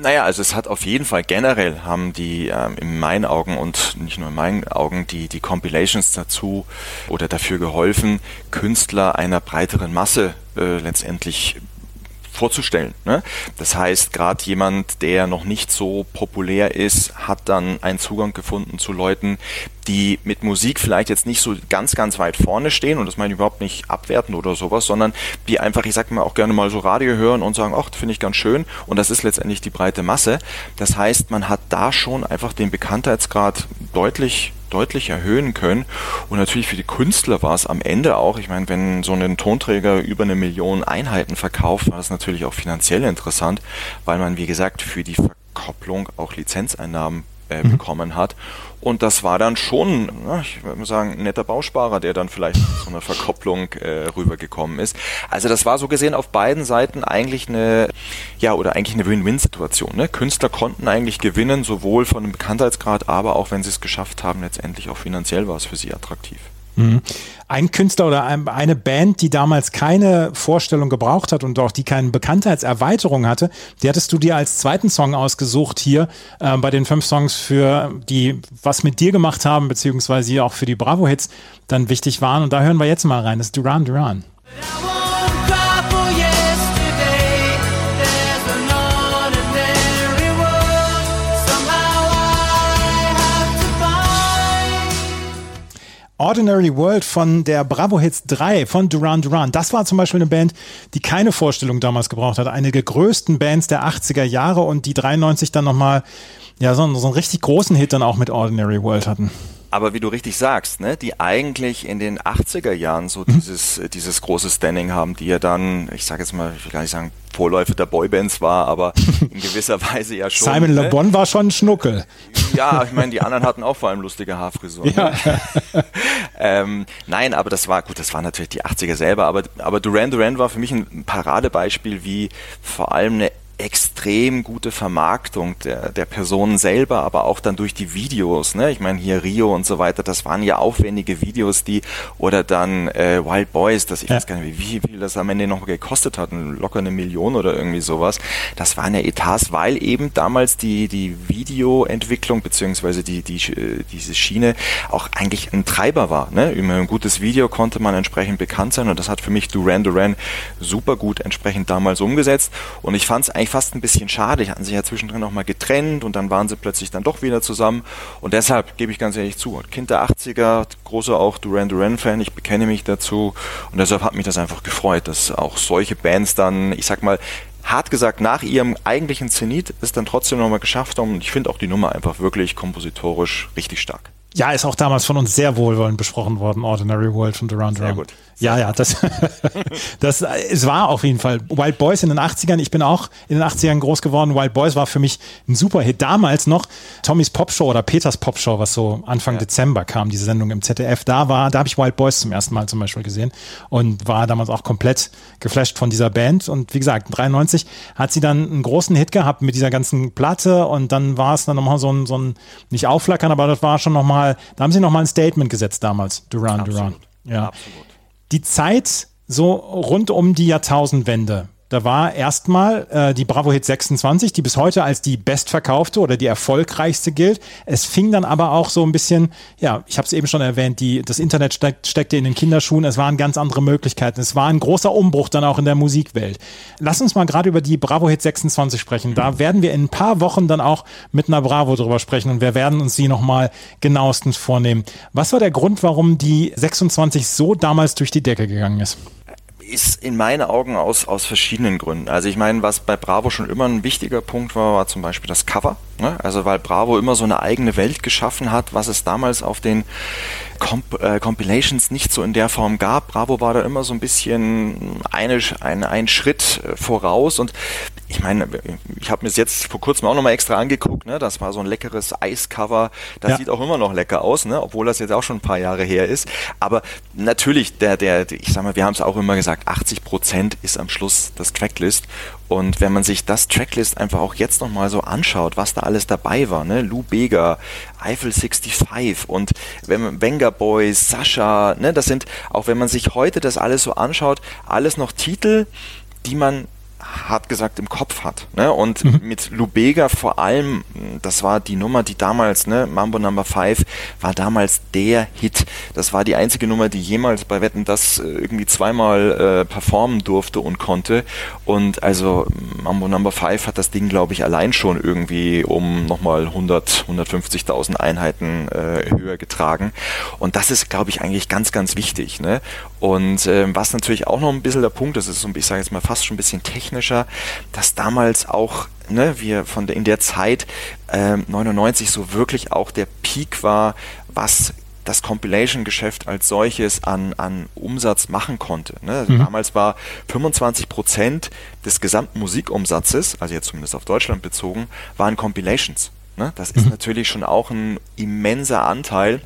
Naja, also es hat auf jeden Fall generell haben die ähm, in meinen Augen und nicht nur in meinen Augen die, die Compilations dazu oder dafür geholfen, Künstler einer breiteren Masse äh, letztendlich vorzustellen. Ne? Das heißt, gerade jemand, der noch nicht so populär ist, hat dann einen Zugang gefunden zu Leuten, die mit Musik vielleicht jetzt nicht so ganz, ganz weit vorne stehen und das meine ich überhaupt nicht abwertend oder sowas, sondern die einfach, ich sag mal, auch gerne mal so Radio hören und sagen, ach, finde ich ganz schön und das ist letztendlich die breite Masse. Das heißt, man hat da schon einfach den Bekanntheitsgrad deutlich deutlich erhöhen können. Und natürlich für die Künstler war es am Ende auch, ich meine, wenn so ein Tonträger über eine Million Einheiten verkauft, war das natürlich auch finanziell interessant, weil man, wie gesagt, für die Verkopplung auch Lizenzeinnahmen äh, mhm. bekommen hat. Und das war dann schon, na, ich würde mal sagen, ein netter Bausparer, der dann vielleicht zu einer Verkopplung äh, rübergekommen ist. Also das war so gesehen auf beiden Seiten eigentlich eine, ja, oder eigentlich eine Win-Win-Situation. Ne? Künstler konnten eigentlich gewinnen, sowohl von dem Bekanntheitsgrad, aber auch wenn sie es geschafft haben, letztendlich auch finanziell war es für sie attraktiv. Mhm. Ein Künstler oder eine Band, die damals keine Vorstellung gebraucht hat und auch die keine Bekanntheitserweiterung hatte, die hattest du dir als zweiten Song ausgesucht hier äh, bei den fünf Songs für die was mit dir gemacht haben, beziehungsweise auch für die Bravo-Hits dann wichtig waren. Und da hören wir jetzt mal rein. Das ist Duran Duran. Ordinary World von der Bravo Hits 3 von Duran Duran. Das war zum Beispiel eine Band, die keine Vorstellung damals gebraucht hat. Eine der größten Bands der 80er Jahre und die 93 dann nochmal ja, so, so einen richtig großen Hit dann auch mit Ordinary World hatten aber wie du richtig sagst, ne, die eigentlich in den 80er Jahren so mhm. dieses, äh, dieses große Standing haben, die ja dann, ich sage jetzt mal, ich will gar nicht sagen, Vorläufer der Boybands war, aber in gewisser Weise ja schon. Simon ne? Le Bon war schon ein Schnuckel. Ja, ich meine, die anderen hatten auch vor allem lustige Haarfrisuren. Ja. Ne? ähm, nein, aber das war, gut, das war natürlich die 80er selber, aber, aber Duran Duran war für mich ein Paradebeispiel, wie vor allem eine extrem gute Vermarktung der, der Personen selber, aber auch dann durch die Videos. Ne? Ich meine, hier Rio und so weiter, das waren ja aufwendige Videos, die, oder dann äh, Wild Boys, das ich ja. weiß gar nicht, wie viel das am Ende noch gekostet hat, locker eine Million oder irgendwie sowas. Das waren ja Etats, weil eben damals die, die Videoentwicklung beziehungsweise die, die, äh, diese Schiene auch eigentlich ein Treiber war. Ne? Über ein gutes Video konnte man entsprechend bekannt sein und das hat für mich Duran Duran super gut entsprechend damals umgesetzt und ich fand es eigentlich fast ein bisschen schade. Die hatten sich ja zwischendrin auch mal getrennt und dann waren sie plötzlich dann doch wieder zusammen. Und deshalb gebe ich ganz ehrlich zu, Kind der 80er, großer auch Duran Duran-Fan, ich bekenne mich dazu. Und deshalb hat mich das einfach gefreut, dass auch solche Bands dann, ich sag mal, hart gesagt, nach ihrem eigentlichen Zenit es dann trotzdem nochmal geschafft haben. Und ich finde auch die Nummer einfach wirklich kompositorisch richtig stark. Ja, ist auch damals von uns sehr wohlwollend besprochen worden, Ordinary World von Duran Duran. Sehr gut. Ja, ja, das, das, es war auf jeden Fall Wild Boys in den 80ern. Ich bin auch in den 80ern groß geworden. Wild Boys war für mich ein super Hit. Damals noch Tommys Popshow oder Peters Popshow, was so Anfang ja. Dezember kam, diese Sendung im ZDF. Da war, da habe ich Wild Boys zum ersten Mal zum Beispiel gesehen und war damals auch komplett geflasht von dieser Band. Und wie gesagt, 93 hat sie dann einen großen Hit gehabt mit dieser ganzen Platte und dann war es dann nochmal so ein, so ein, nicht aufflackern, aber das war schon nochmal, da haben sie nochmal ein Statement gesetzt damals, Duran. Duran. Ja. Absolut die Zeit so rund um die Jahrtausendwende. Da war erstmal äh, die Bravo Hit 26, die bis heute als die bestverkaufte oder die erfolgreichste gilt. Es fing dann aber auch so ein bisschen, ja, ich habe es eben schon erwähnt, die, das Internet steck, steckte in den Kinderschuhen. Es waren ganz andere Möglichkeiten. Es war ein großer Umbruch dann auch in der Musikwelt. Lass uns mal gerade über die Bravo Hit 26 sprechen. Da werden wir in ein paar Wochen dann auch mit einer Bravo drüber sprechen und wir werden uns sie nochmal genauestens vornehmen. Was war der Grund, warum die 26 so damals durch die Decke gegangen ist? Ist in meinen Augen aus, aus verschiedenen Gründen. Also ich meine, was bei Bravo schon immer ein wichtiger Punkt war, war zum Beispiel das Cover. Ne? Also weil Bravo immer so eine eigene Welt geschaffen hat, was es damals auf den Comp äh, Compilations nicht so in der Form gab. Bravo war da immer so ein bisschen eine, ein, ein Schritt äh, voraus und ich meine, ich habe mir es jetzt vor kurzem auch nochmal extra angeguckt, ne? Das war so ein leckeres Eiscover. Das ja. sieht auch immer noch lecker aus, ne? Obwohl das jetzt auch schon ein paar Jahre her ist. Aber natürlich, der, der, ich sag mal, wir haben es auch immer gesagt, 80 Prozent ist am Schluss das Tracklist. Und wenn man sich das Tracklist einfach auch jetzt nochmal so anschaut, was da alles dabei war, ne? Lou Bega, Eiffel 65 und Wenger Boys, Sascha, ne? Das sind, auch wenn man sich heute das alles so anschaut, alles noch Titel, die man hart gesagt im Kopf hat. Ne? Und mhm. mit Lubega vor allem, das war die Nummer, die damals, ne, Mambo Number 5, war damals der Hit. Das war die einzige Nummer, die jemals bei Wetten das äh, irgendwie zweimal äh, performen durfte und konnte. Und also Mambo Number 5 hat das Ding, glaube ich, allein schon irgendwie um nochmal 100, 150.000 Einheiten äh, höher getragen. Und das ist, glaube ich, eigentlich ganz, ganz wichtig. Ne? Und äh, was natürlich auch noch ein bisschen der Punkt ist, ist so, ich sage jetzt mal fast schon ein bisschen technischer, dass damals auch ne, wir von der, in der Zeit äh, 99 so wirklich auch der Peak war, was das Compilation-Geschäft als solches an, an Umsatz machen konnte. Ne? Also mhm. Damals war 25 Prozent des gesamten Musikumsatzes, also jetzt zumindest auf Deutschland bezogen, waren Compilations. Ne? Das ist mhm. natürlich schon auch ein immenser Anteil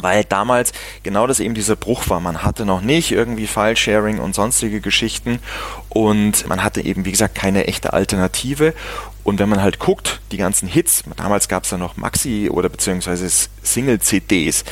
weil damals genau das eben dieser Bruch war. Man hatte noch nicht irgendwie File-Sharing und sonstige Geschichten und man hatte eben, wie gesagt, keine echte Alternative. Und wenn man halt guckt, die ganzen Hits, damals gab es ja noch Maxi- oder beziehungsweise Single-CDs,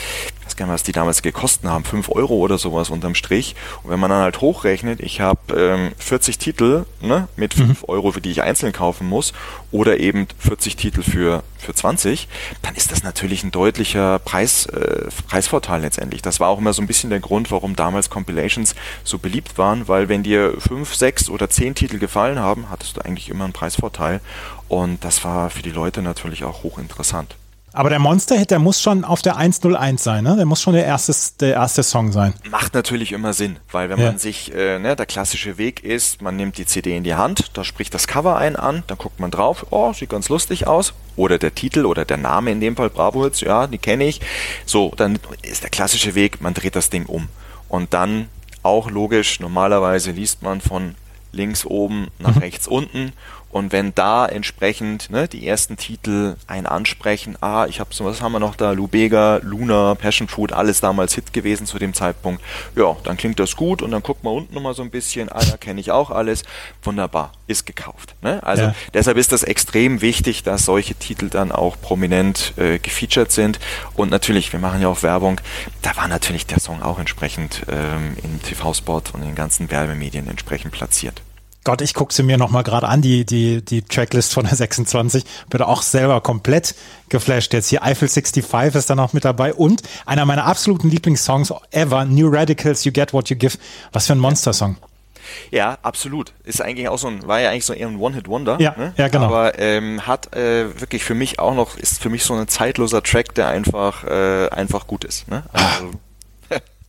weiß gar nicht, was die damals gekostet haben, 5 Euro oder sowas unterm Strich. Und wenn man dann halt hochrechnet, ich habe ähm, 40 Titel ne, mit 5 mhm. Euro, für die ich einzeln kaufen muss, oder eben 40 Titel für, für 20, dann ist das natürlich ein deutlicher Preis, äh, Preisvorteil letztendlich. Das war auch immer so ein bisschen der Grund, warum damals Compilations so beliebt waren, weil wenn dir 5, 6 oder 10 Titel gefallen haben, hattest du eigentlich immer einen Preisvorteil. Und das war für die Leute natürlich auch hochinteressant. Aber der Monster-Hit, der muss schon auf der 101 sein, ne? Der muss schon der erste, der erste Song sein. Macht natürlich immer Sinn, weil wenn ja. man sich, äh, ne, der klassische Weg ist, man nimmt die CD in die Hand, da spricht das Cover ein an, dann guckt man drauf, oh, sieht ganz lustig aus. Oder der Titel oder der Name in dem Fall, Bravo Hits, ja, die kenne ich. So, dann ist der klassische Weg, man dreht das Ding um. Und dann auch logisch, normalerweise liest man von links oben nach mhm. rechts unten und wenn da entsprechend ne, die ersten Titel einen ansprechen, ah, ich habe so, was haben wir noch da, Lubega, Luna, Passion Fruit, alles damals Hit gewesen zu dem Zeitpunkt. Ja, dann klingt das gut und dann guckt man unten nochmal so ein bisschen, ah, da kenne ich auch alles. Wunderbar, ist gekauft. Ne? Also ja. deshalb ist das extrem wichtig, dass solche Titel dann auch prominent äh, gefeatured sind. Und natürlich, wir machen ja auch Werbung, da war natürlich der Song auch entsprechend ähm, im TV-Spot und in den ganzen Werbemedien entsprechend platziert. Gott, ich gucke sie mir noch mal gerade an, die, die, die Tracklist von der 26. Bin auch selber komplett geflasht. Jetzt hier Eiffel 65 ist da noch mit dabei und einer meiner absoluten Lieblingssongs ever, New Radicals, You Get What You Give. Was für ein Monster-Song. Ja, absolut. Ist eigentlich auch so ein, war ja eigentlich so eher ein One-Hit-Wonder. Ja, ne? ja, genau. Aber ähm, hat äh, wirklich für mich auch noch, ist für mich so ein zeitloser Track, der einfach, äh, einfach gut ist. Ne? Also,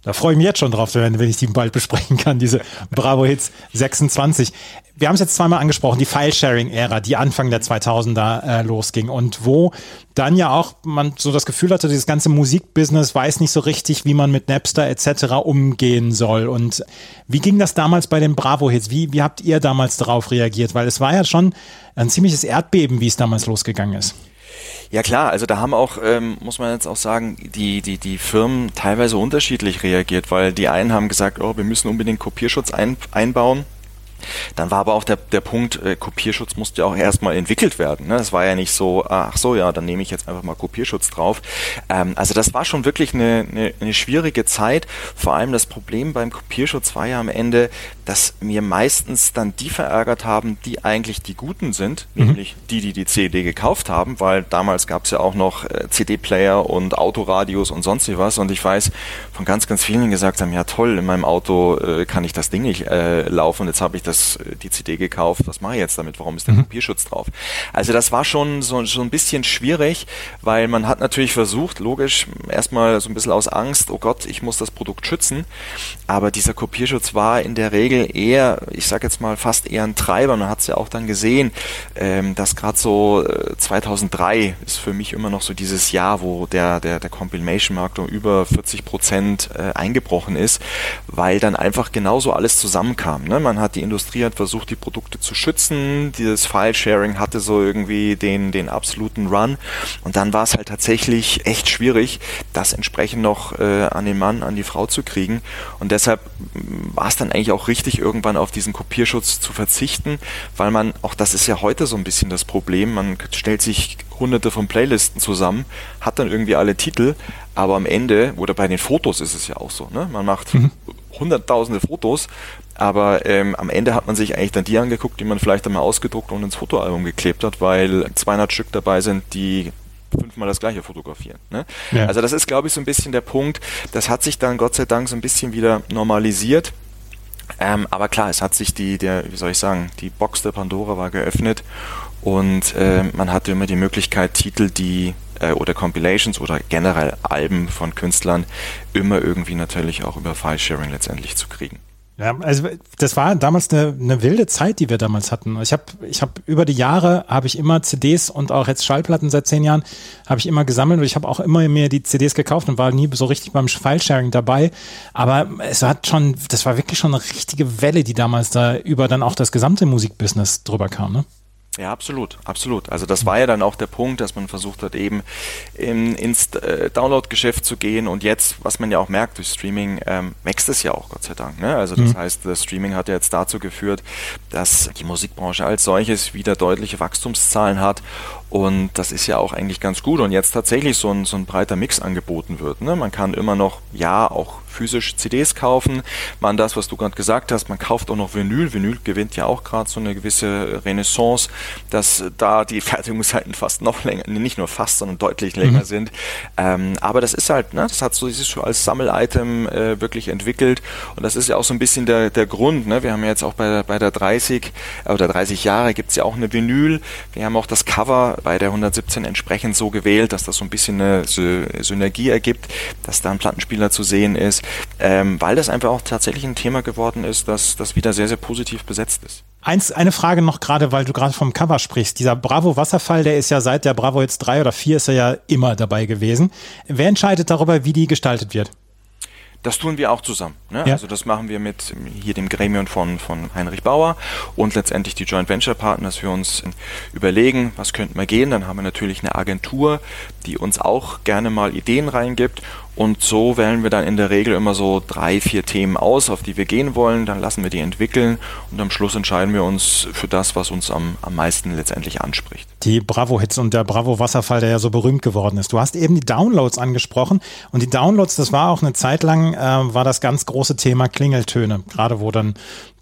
da freue ich mich jetzt schon drauf, wenn ich die bald besprechen kann, diese Bravo Hits 26. Wir haben es jetzt zweimal angesprochen, die File-Sharing-Ära, die Anfang der 2000er äh, losging und wo dann ja auch man so das Gefühl hatte, dieses ganze Musikbusiness weiß nicht so richtig, wie man mit Napster etc. umgehen soll. Und wie ging das damals bei den Bravo-Hits? Wie, wie habt ihr damals darauf reagiert? Weil es war ja schon ein ziemliches Erdbeben, wie es damals losgegangen ist. Ja klar, also da haben auch, ähm, muss man jetzt auch sagen, die, die, die Firmen teilweise unterschiedlich reagiert, weil die einen haben gesagt, oh, wir müssen unbedingt Kopierschutz ein, einbauen. Dann war aber auch der, der Punkt, äh, Kopierschutz musste ja auch erstmal entwickelt werden. Ne? Das war ja nicht so, ach so, ja, dann nehme ich jetzt einfach mal Kopierschutz drauf. Ähm, also das war schon wirklich eine, eine, eine schwierige Zeit. Vor allem das Problem beim Kopierschutz war ja am Ende, dass mir meistens dann die verärgert haben, die eigentlich die Guten sind, mhm. nämlich die, die die CD gekauft haben, weil damals gab es ja auch noch äh, CD-Player und Autoradios und sonst was. Und ich weiß von ganz, ganz vielen, die gesagt haben, ja toll, in meinem Auto äh, kann ich das Ding nicht äh, laufen. Jetzt habe ich das, äh, die CD gekauft. Was mache ich jetzt damit? Warum ist der mhm. Kopierschutz drauf? Also das war schon so, so ein bisschen schwierig, weil man hat natürlich versucht, logisch, erstmal so ein bisschen aus Angst, oh Gott, ich muss das Produkt schützen. Aber dieser Kopierschutz war in der Regel eher, ich sage jetzt mal, fast eher ein Treiber. Man hat es ja auch dann gesehen, ähm, dass gerade so äh, 2003 ist für mich immer noch so dieses Jahr, wo der, der, der Compilation-Markt um über 40 Prozent äh, eingebrochen ist, weil dann einfach genauso alles zusammenkam. Ne? Man hat, die Industrie hat versucht, die Produkte zu schützen, dieses File-Sharing hatte so irgendwie den, den absoluten Run und dann war es halt tatsächlich echt schwierig, das entsprechend noch äh, an den Mann, an die Frau zu kriegen und deshalb mm, war es dann eigentlich auch richtig, irgendwann auf diesen Kopierschutz zu verzichten, weil man, auch das ist ja heute so ein bisschen das Problem, man stellt sich hunderte von Playlisten zusammen, hat dann irgendwie alle Titel, aber am Ende, oder bei den Fotos ist es ja auch so, ne? man macht mhm. Hunderttausende Fotos, aber ähm, am Ende hat man sich eigentlich dann die angeguckt, die man vielleicht einmal ausgedruckt und ins Fotoalbum geklebt hat, weil 200 Stück dabei sind, die fünfmal das gleiche fotografieren. Ne? Ja. Also das ist, glaube ich, so ein bisschen der Punkt. Das hat sich dann Gott sei Dank so ein bisschen wieder normalisiert. Ähm, aber klar, es hat sich die, der, wie soll ich sagen, die Box der Pandora war geöffnet und äh, man hatte immer die Möglichkeit, Titel, die äh, oder Compilations oder generell Alben von Künstlern immer irgendwie natürlich auch über File-Sharing letztendlich zu kriegen. Ja, also das war damals eine, eine wilde Zeit, die wir damals hatten. Ich habe ich hab über die Jahre habe ich immer CDs und auch jetzt Schallplatten seit zehn Jahren habe ich immer gesammelt und ich habe auch immer mir die CDs gekauft und war nie so richtig beim File-Sharing dabei. Aber es hat schon, das war wirklich schon eine richtige Welle, die damals da über dann auch das gesamte Musikbusiness drüber kam. Ne? Ja, absolut, absolut. Also das war ja dann auch der Punkt, dass man versucht hat, eben in, ins äh, Download-Geschäft zu gehen und jetzt, was man ja auch merkt durch Streaming, ähm, wächst es ja auch, Gott sei Dank. Ne? Also das mhm. heißt, das Streaming hat ja jetzt dazu geführt, dass die Musikbranche als solches wieder deutliche Wachstumszahlen hat und das ist ja auch eigentlich ganz gut und jetzt tatsächlich so ein, so ein breiter Mix angeboten wird. Ne? Man kann immer noch, ja, auch physisch CDs kaufen. Man das, was du gerade gesagt hast, man kauft auch noch Vinyl. Vinyl gewinnt ja auch gerade so eine gewisse Renaissance, dass da die Fertigungszeiten fast noch länger, nicht nur fast, sondern deutlich länger mhm. sind. Ähm, aber das ist halt, ne, das hat so dieses so als Sammel-Item äh, wirklich entwickelt und das ist ja auch so ein bisschen der, der Grund. Ne? Wir haben ja jetzt auch bei der, bei der 30 äh, oder 30 Jahre gibt's ja auch eine Vinyl. Wir haben auch das Cover bei der 117 entsprechend so gewählt, dass das so ein bisschen eine Synergie ergibt, dass da ein Plattenspieler zu sehen ist ähm, weil das einfach auch tatsächlich ein Thema geworden ist, das, das wieder sehr, sehr positiv besetzt ist. Eins, eine Frage noch gerade, weil du gerade vom Cover sprichst. Dieser Bravo Wasserfall, der ist ja seit der Bravo jetzt drei oder vier ist er ja immer dabei gewesen. Wer entscheidet darüber, wie die gestaltet wird? Das tun wir auch zusammen. Ne? Ja. Also das machen wir mit hier dem Gremium von, von Heinrich Bauer und letztendlich die Joint Venture Partner, dass wir uns überlegen, was könnten wir gehen. Dann haben wir natürlich eine Agentur, die uns auch gerne mal Ideen reingibt und so wählen wir dann in der Regel immer so drei, vier Themen aus, auf die wir gehen wollen. Dann lassen wir die entwickeln und am Schluss entscheiden wir uns für das, was uns am, am meisten letztendlich anspricht. Die Bravo-Hits und der Bravo-Wasserfall, der ja so berühmt geworden ist. Du hast eben die Downloads angesprochen und die Downloads, das war auch eine Zeit lang, äh, war das ganz große Thema Klingeltöne. Gerade wo dann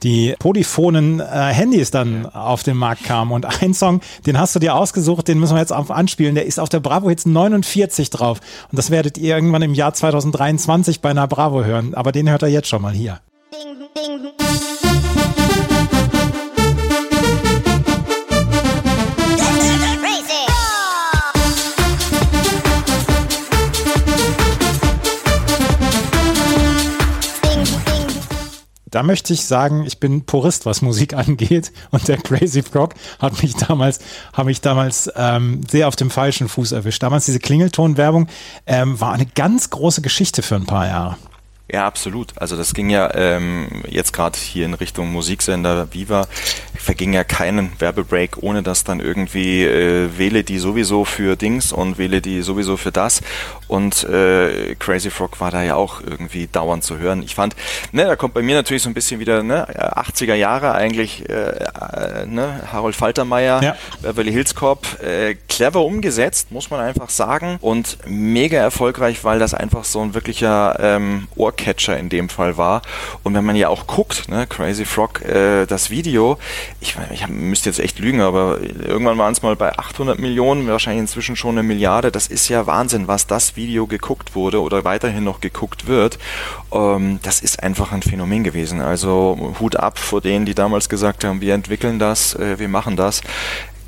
die polyphonen äh, Handys dann auf den Markt kamen. Und ein Song, den hast du dir ausgesucht, den müssen wir jetzt auf anspielen, der ist auf der Bravo Hits 49 drauf. Und das werdet ihr irgendwann im Jahr 2023 bei einer Bravo hören. Aber den hört er jetzt schon mal hier. Ding, ding. Da möchte ich sagen, ich bin Purist, was Musik angeht. Und der Crazy Frog hat mich damals, habe mich damals ähm, sehr auf dem falschen Fuß erwischt. Damals diese Klingeltonwerbung ähm, war eine ganz große Geschichte für ein paar Jahre. Ja, absolut. Also das ging ja ähm, jetzt gerade hier in Richtung Musiksender Viva, verging ja keinen Werbebreak, ohne dass dann irgendwie äh, wähle die sowieso für Dings und wähle die sowieso für das. Und äh, Crazy Frog war da ja auch irgendwie dauernd zu hören. Ich fand, ne, da kommt bei mir natürlich so ein bisschen wieder ne, 80er Jahre eigentlich, äh, äh, ne, Harold Faltermeier, ja. Beverly Hills Cop, äh, clever umgesetzt, muss man einfach sagen. Und mega erfolgreich, weil das einfach so ein wirklicher ähm, Ohr Catcher in dem Fall war. Und wenn man ja auch guckt, ne, Crazy Frog, äh, das Video, ich, ich müsste jetzt echt lügen, aber irgendwann waren es mal bei 800 Millionen, wahrscheinlich inzwischen schon eine Milliarde. Das ist ja Wahnsinn, was das Video geguckt wurde oder weiterhin noch geguckt wird. Ähm, das ist einfach ein Phänomen gewesen. Also Hut ab vor denen, die damals gesagt haben, wir entwickeln das, äh, wir machen das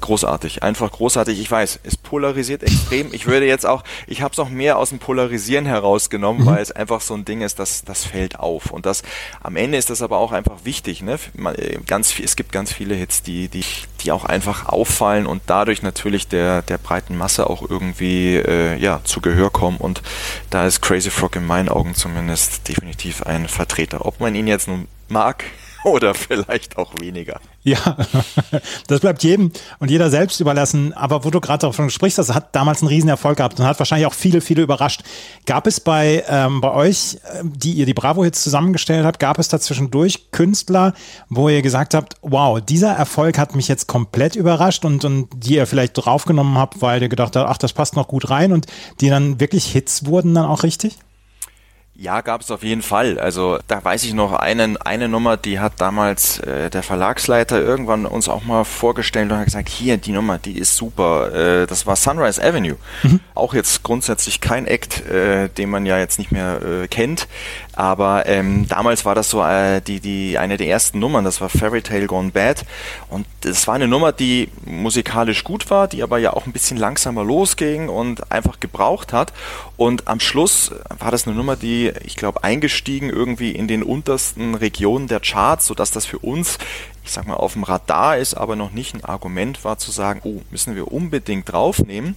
großartig, einfach großartig. Ich weiß, es polarisiert extrem. Ich würde jetzt auch, ich habe es auch mehr aus dem Polarisieren herausgenommen, mhm. weil es einfach so ein Ding ist, das das fällt auf und das am Ende ist das aber auch einfach wichtig. Ne? Äh, ganz es gibt ganz viele Hits, die die die auch einfach auffallen und dadurch natürlich der der breiten Masse auch irgendwie äh, ja zu Gehör kommen und da ist Crazy Frog in meinen Augen zumindest definitiv ein Vertreter. Ob man ihn jetzt nun mag oder vielleicht auch weniger. Ja, das bleibt jedem und jeder selbst überlassen. Aber wo du gerade davon sprichst, das hat damals einen Riesenerfolg gehabt und hat wahrscheinlich auch viele, viele überrascht. Gab es bei, ähm, bei euch, äh, die ihr die Bravo-Hits zusammengestellt habt, gab es dazwischendurch Künstler, wo ihr gesagt habt, wow, dieser Erfolg hat mich jetzt komplett überrascht und, und die ihr vielleicht draufgenommen habt, weil ihr gedacht habt, ach, das passt noch gut rein und die dann wirklich Hits wurden dann auch richtig? Ja, gab es auf jeden Fall. Also da weiß ich noch einen, eine Nummer, die hat damals äh, der Verlagsleiter irgendwann uns auch mal vorgestellt und hat gesagt, hier, die Nummer, die ist super. Äh, das war Sunrise Avenue. Mhm. Auch jetzt grundsätzlich kein Act, äh, den man ja jetzt nicht mehr äh, kennt. Aber ähm, damals war das so äh, die, die, eine der ersten Nummern, das war Fairy Tale Gone Bad. Und das war eine Nummer, die musikalisch gut war, die aber ja auch ein bisschen langsamer losging und einfach gebraucht hat. Und am Schluss war das eine Nummer, die, ich glaube, eingestiegen irgendwie in den untersten Regionen der Charts, sodass das für uns ich sag mal, auf dem Radar ist, aber noch nicht ein Argument war zu sagen, oh, müssen wir unbedingt draufnehmen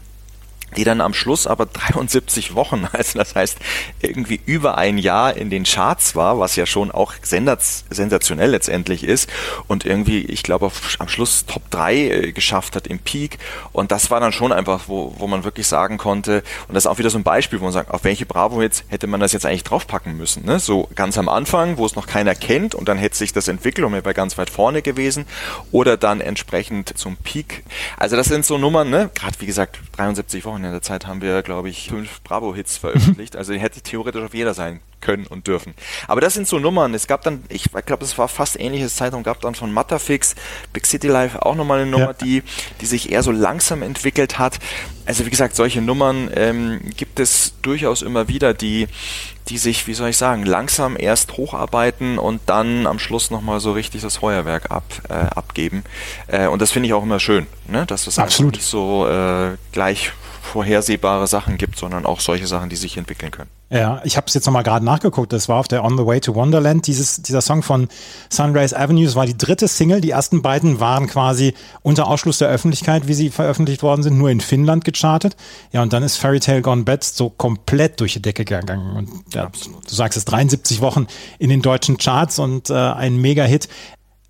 die dann am Schluss aber 73 Wochen, also das heißt irgendwie über ein Jahr in den Charts war, was ja schon auch sensationell letztendlich ist und irgendwie, ich glaube, am Schluss Top 3 äh, geschafft hat im Peak und das war dann schon einfach, wo, wo man wirklich sagen konnte und das ist auch wieder so ein Beispiel, wo man sagt, auf welche Bravo-Hits hätte man das jetzt eigentlich draufpacken müssen, ne? so ganz am Anfang, wo es noch keiner kennt und dann hätte sich das entwickelt und wäre ganz weit vorne gewesen oder dann entsprechend zum Peak. Also das sind so Nummern, ne? gerade wie gesagt, 73 Wochen in der Zeit haben wir, glaube ich, fünf Bravo-Hits veröffentlicht. Also hätte theoretisch auf jeder sein können und dürfen. Aber das sind so Nummern. Es gab dann, ich glaube, es war fast ähnliches Zeitung, gab dann von Matterfix, Big City Life auch nochmal eine Nummer, ja. die, die sich eher so langsam entwickelt hat. Also wie gesagt, solche Nummern ähm, gibt es durchaus immer wieder, die, die sich, wie soll ich sagen, langsam erst hocharbeiten und dann am Schluss nochmal so richtig das Feuerwerk ab, äh, abgeben. Äh, und das finde ich auch immer schön, ne? dass es Absolut. nicht so äh, gleich vorhersehbare Sachen gibt, sondern auch solche Sachen, die sich entwickeln können. Ja, ich habe es jetzt nochmal gerade nachgeguckt. Das war auf der On the Way to Wonderland. Dieses, dieser Song von Sunrise Avenue, das war die dritte Single. Die ersten beiden waren quasi unter Ausschluss der Öffentlichkeit, wie sie veröffentlicht worden sind, nur in Finnland gechartet. Ja, und dann ist Fairy Tale Gone Bad so komplett durch die Decke gegangen. Und ja, du sagst es, 73 Wochen in den deutschen Charts und äh, ein Mega-Hit.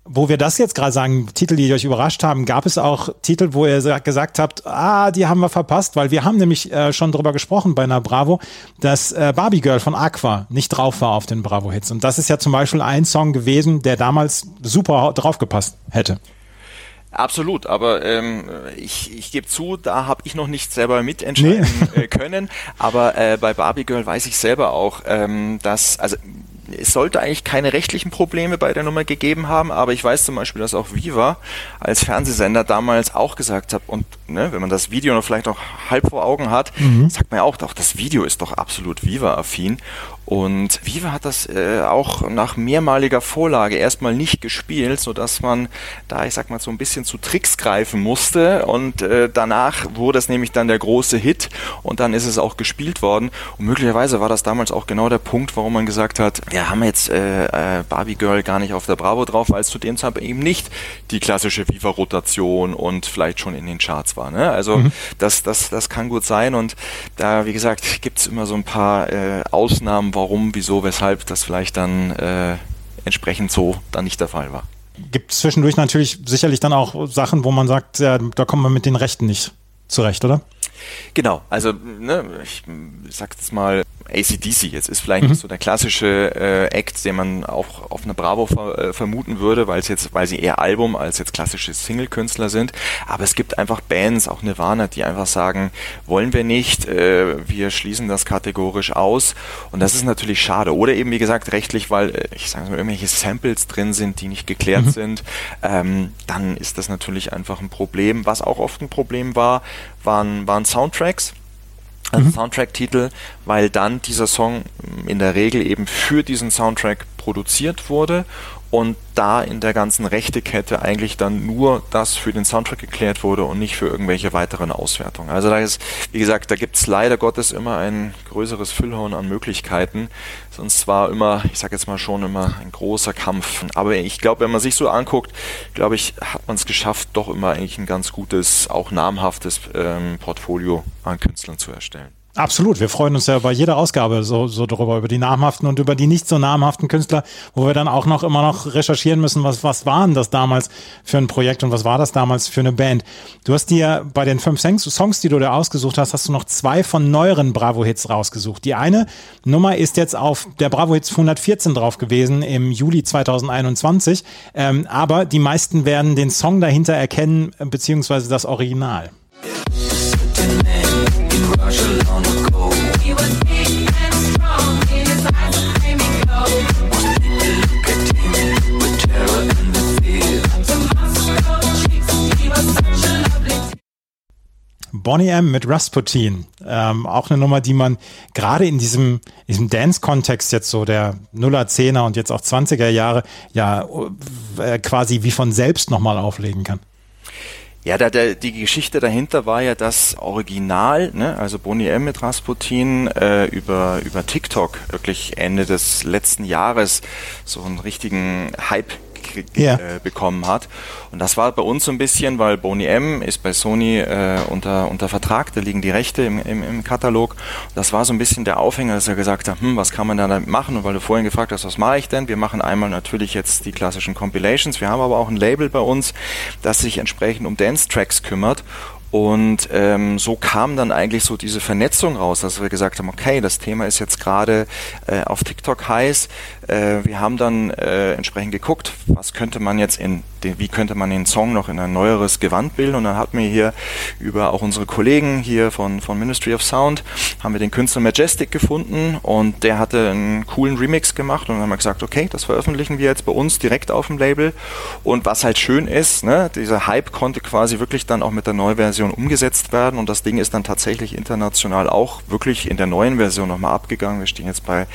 Wo wir das jetzt gerade sagen, Titel, die euch überrascht haben, gab es auch Titel, wo ihr gesagt habt, ah, die haben wir verpasst, weil wir haben nämlich äh, schon drüber gesprochen bei einer Bravo, dass äh, Barbie Girl von Aqua nicht drauf war auf den Bravo-Hits. Und das ist ja zum Beispiel ein Song gewesen, der damals super draufgepasst hätte. Absolut, aber ähm, ich, ich gebe zu, da habe ich noch nicht selber mitentscheiden nee. Äh, können. Aber äh, bei Barbie Girl weiß ich selber auch, ähm, dass, also es sollte eigentlich keine rechtlichen Probleme bei der Nummer gegeben haben, aber ich weiß zum Beispiel, dass auch Viva als Fernsehsender damals auch gesagt hat, und ne, wenn man das Video noch vielleicht auch halb vor Augen hat, mhm. sagt man ja auch, doch, das Video ist doch absolut Viva-affin. Und Viva hat das äh, auch nach mehrmaliger Vorlage erstmal nicht gespielt, sodass man da, ich sag mal, so ein bisschen zu Tricks greifen musste. Und äh, danach wurde es nämlich dann der große Hit und dann ist es auch gespielt worden. Und möglicherweise war das damals auch genau der Punkt, warum man gesagt hat, wir haben jetzt äh, äh, Barbie Girl gar nicht auf der Bravo drauf, weil es zu dem Zeitpunkt eben nicht die klassische Viva-Rotation und vielleicht schon in den Charts war. Ne? Also mhm. das, das, das kann gut sein und da, wie gesagt, gibt's immer so ein paar äh, Ausnahmen, warum, wieso, weshalb das vielleicht dann äh, entsprechend so dann nicht der Fall war. Gibt zwischendurch natürlich sicherlich dann auch Sachen, wo man sagt, ja, da kommen wir mit den Rechten nicht zurecht, oder? Genau, also ne, ich sag jetzt mal ACDC, jetzt ist vielleicht mhm. nicht so der klassische äh, Act, den man auch auf einer Bravo ver äh, vermuten würde, weil es jetzt, weil sie eher Album als jetzt klassische Single-Künstler sind. Aber es gibt einfach Bands, auch Nirvana, die einfach sagen, wollen wir nicht, äh, wir schließen das kategorisch aus. Und das ist natürlich schade. Oder eben, wie gesagt, rechtlich, weil äh, ich sage mal, irgendwelche Samples drin sind, die nicht geklärt mhm. sind, ähm, dann ist das natürlich einfach ein Problem. Was auch oft ein Problem war, waren, waren Soundtracks mhm. Soundtrack-Titel, weil dann dieser Song in der Regel eben für diesen Soundtrack produziert wurde und da in der ganzen Rechtekette eigentlich dann nur das für den Soundtrack geklärt wurde und nicht für irgendwelche weiteren Auswertungen. Also da ist, wie gesagt, da gibt es leider Gottes immer ein größeres Füllhorn an Möglichkeiten. Sonst war immer, ich sage jetzt mal schon immer ein großer Kampf. Aber ich glaube, wenn man sich so anguckt, glaube ich, hat man es geschafft, doch immer eigentlich ein ganz gutes, auch namhaftes ähm, Portfolio an Künstlern zu erstellen. Absolut. Wir freuen uns ja bei jeder Ausgabe so, so darüber, über die namhaften und über die nicht so namhaften Künstler, wo wir dann auch noch immer noch recherchieren müssen, was, was waren das damals für ein Projekt und was war das damals für eine Band. Du hast dir bei den fünf Songs, die du da ausgesucht hast, hast du noch zwei von neueren Bravo-Hits rausgesucht. Die eine Nummer ist jetzt auf der Bravo-Hits 114 drauf gewesen im Juli 2021, ähm, aber die meisten werden den Song dahinter erkennen, beziehungsweise das Original. Bonnie M mit Rasputin. Ähm, auch eine Nummer, die man gerade in diesem, diesem Dance-Kontext jetzt so der Nuller, Zehner und jetzt auch 20er Jahre ja äh, quasi wie von selbst nochmal auflegen kann. Ja, da, der, die Geschichte dahinter war ja das Original, ne, also Bonnie M mit Rasputin äh, über, über TikTok wirklich Ende des letzten Jahres so einen richtigen Hype ja. äh, bekommen hat. Und das war bei uns so ein bisschen, weil Boney M ist bei Sony äh, unter, unter Vertrag, da liegen die Rechte im, im, im Katalog. Das war so ein bisschen der Aufhänger, dass er gesagt hat, hm, was kann man da damit machen? Und weil du vorhin gefragt hast, was mache ich denn? Wir machen einmal natürlich jetzt die klassischen Compilations. Wir haben aber auch ein Label bei uns, das sich entsprechend um Dance-Tracks kümmert. Und ähm, so kam dann eigentlich so diese Vernetzung raus, dass wir gesagt haben, okay, das Thema ist jetzt gerade äh, auf TikTok heiß. Äh, wir haben dann äh, entsprechend geguckt, was könnte man jetzt in den, wie könnte man den Song noch in ein neueres Gewand bilden. Und dann hatten wir hier über auch unsere Kollegen hier von, von Ministry of Sound, haben wir den Künstler Majestic gefunden und der hatte einen coolen Remix gemacht und dann haben wir gesagt, okay, das veröffentlichen wir jetzt bei uns direkt auf dem Label. Und was halt schön ist, ne, dieser Hype konnte quasi wirklich dann auch mit der Neuversion umgesetzt werden und das Ding ist dann tatsächlich international auch wirklich in der neuen Version nochmal abgegangen. Wir stehen jetzt bei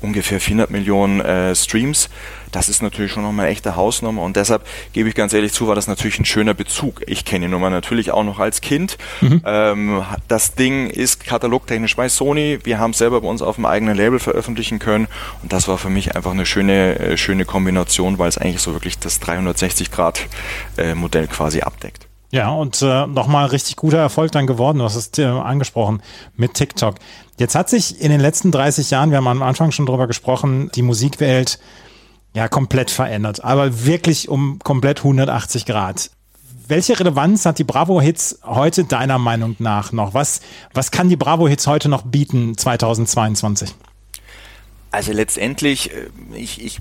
ungefähr 400 Millionen äh, Streams das ist natürlich schon nochmal eine echte Hausnummer und deshalb gebe ich ganz ehrlich zu, war das natürlich ein schöner Bezug. Ich kenne die Nummer natürlich auch noch als Kind. Mhm. Ähm, das Ding ist katalogtechnisch bei Sony. Wir haben es selber bei uns auf dem eigenen Label veröffentlichen können und das war für mich einfach eine schöne, äh, schöne Kombination, weil es eigentlich so wirklich das 360-Grad-Modell äh, quasi abdeckt. Ja, und äh, nochmal richtig guter Erfolg dann geworden, du hast es äh, angesprochen, mit TikTok. Jetzt hat sich in den letzten 30 Jahren, wir haben am Anfang schon drüber gesprochen, die Musikwelt ja, komplett verändert. Aber wirklich um komplett 180 Grad. Welche Relevanz hat die Bravo Hits heute deiner Meinung nach noch? Was, was kann die Bravo Hits heute noch bieten 2022? Also letztendlich, äh, ich, ich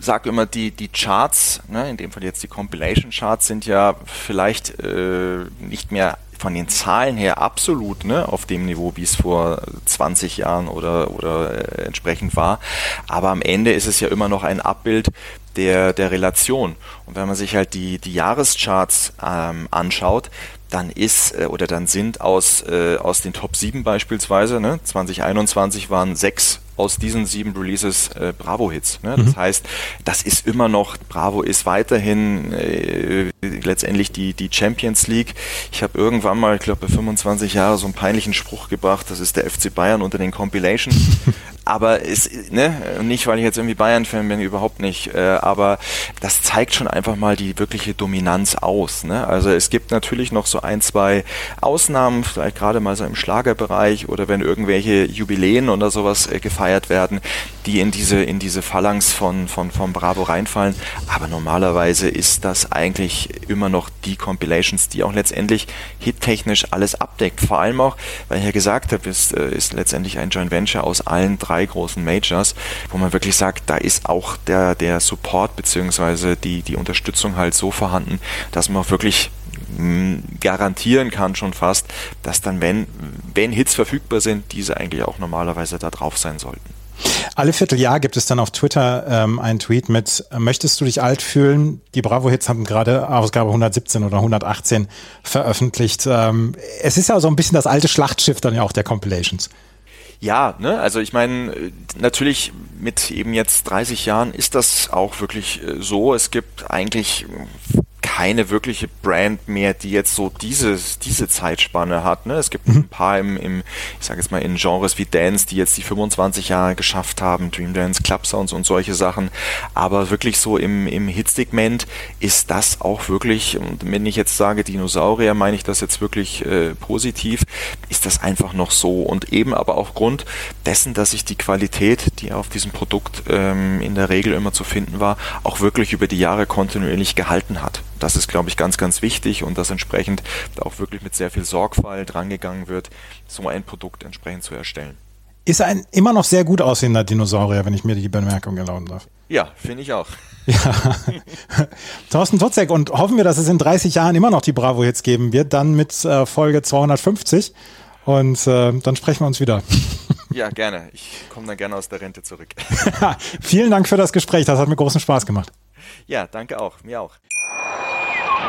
sage immer, die, die Charts, ne, in dem Fall jetzt die Compilation Charts, sind ja vielleicht äh, nicht mehr von den Zahlen her absolut ne, auf dem Niveau, wie es vor 20 Jahren oder, oder äh, entsprechend war. Aber am Ende ist es ja immer noch ein Abbild der, der Relation. Und wenn man sich halt die, die Jahrescharts ähm, anschaut, dann ist äh, oder dann sind aus, äh, aus den Top 7 beispielsweise, ne, 2021 waren sechs aus diesen sieben Releases äh, Bravo-Hits. Ne? Das mhm. heißt, das ist immer noch, Bravo ist weiterhin äh, letztendlich die, die Champions League. Ich habe irgendwann mal, ich glaube, bei 25 Jahren so einen peinlichen Spruch gebracht, das ist der FC Bayern unter den Compilations. aber es, ne, nicht, weil ich jetzt irgendwie Bayern-Fan bin, überhaupt nicht, äh, aber das zeigt schon einfach mal die wirkliche Dominanz aus. Ne? Also es gibt natürlich noch so ein, zwei Ausnahmen, vielleicht gerade mal so im Schlagerbereich oder wenn irgendwelche Jubiläen oder sowas äh, gefeiert gefeiert werden, die in diese, in diese Phalanx von, von, von Bravo reinfallen. Aber normalerweise ist das eigentlich immer noch die Compilations, die auch letztendlich hittechnisch alles abdeckt. Vor allem auch, weil ich ja gesagt habe, ist, äh, ist letztendlich ein Joint Venture aus allen drei großen Majors, wo man wirklich sagt, da ist auch der, der Support beziehungsweise die, die Unterstützung halt so vorhanden, dass man auch wirklich garantieren kann schon fast, dass dann, wenn, wenn Hits verfügbar sind, diese eigentlich auch normalerweise da drauf sein sollten. Alle Vierteljahr gibt es dann auf Twitter ähm, einen Tweet mit, möchtest du dich alt fühlen? Die Bravo-Hits haben gerade Ausgabe 117 oder 118 veröffentlicht. Ähm, es ist ja so ein bisschen das alte Schlachtschiff dann ja auch der Compilations. Ja, ne, also ich meine, natürlich mit eben jetzt 30 Jahren ist das auch wirklich äh, so. Es gibt eigentlich keine wirkliche Brand mehr, die jetzt so dieses, diese Zeitspanne hat. Ne? Es gibt mhm. ein paar im, im ich sage jetzt mal, in Genres wie Dance, die jetzt die 25 Jahre geschafft haben, Dream Dance, Club Sounds und solche Sachen. Aber wirklich so im, im Hitsegment ist das auch wirklich, und wenn ich jetzt sage Dinosaurier, meine ich das jetzt wirklich äh, positiv, ist das einfach noch so. Und eben aber aufgrund dessen, dass sich die Qualität, die auf diesem Produkt ähm, in der Regel immer zu finden war, auch wirklich über die Jahre kontinuierlich gehalten hat. Das ist, glaube ich, ganz, ganz wichtig und dass entsprechend auch wirklich mit sehr viel Sorgfalt rangegangen wird, so ein Produkt entsprechend zu erstellen. Ist ein immer noch sehr gut aussehender Dinosaurier, wenn ich mir die Bemerkung erlauben darf. Ja, finde ich auch. Ja. Thorsten Totzek und hoffen wir, dass es in 30 Jahren immer noch die Bravo jetzt geben wird, dann mit äh, Folge 250 und äh, dann sprechen wir uns wieder. Ja, gerne. Ich komme dann gerne aus der Rente zurück. Vielen Dank für das Gespräch, das hat mir großen Spaß gemacht. Ja, danke auch. Mir auch.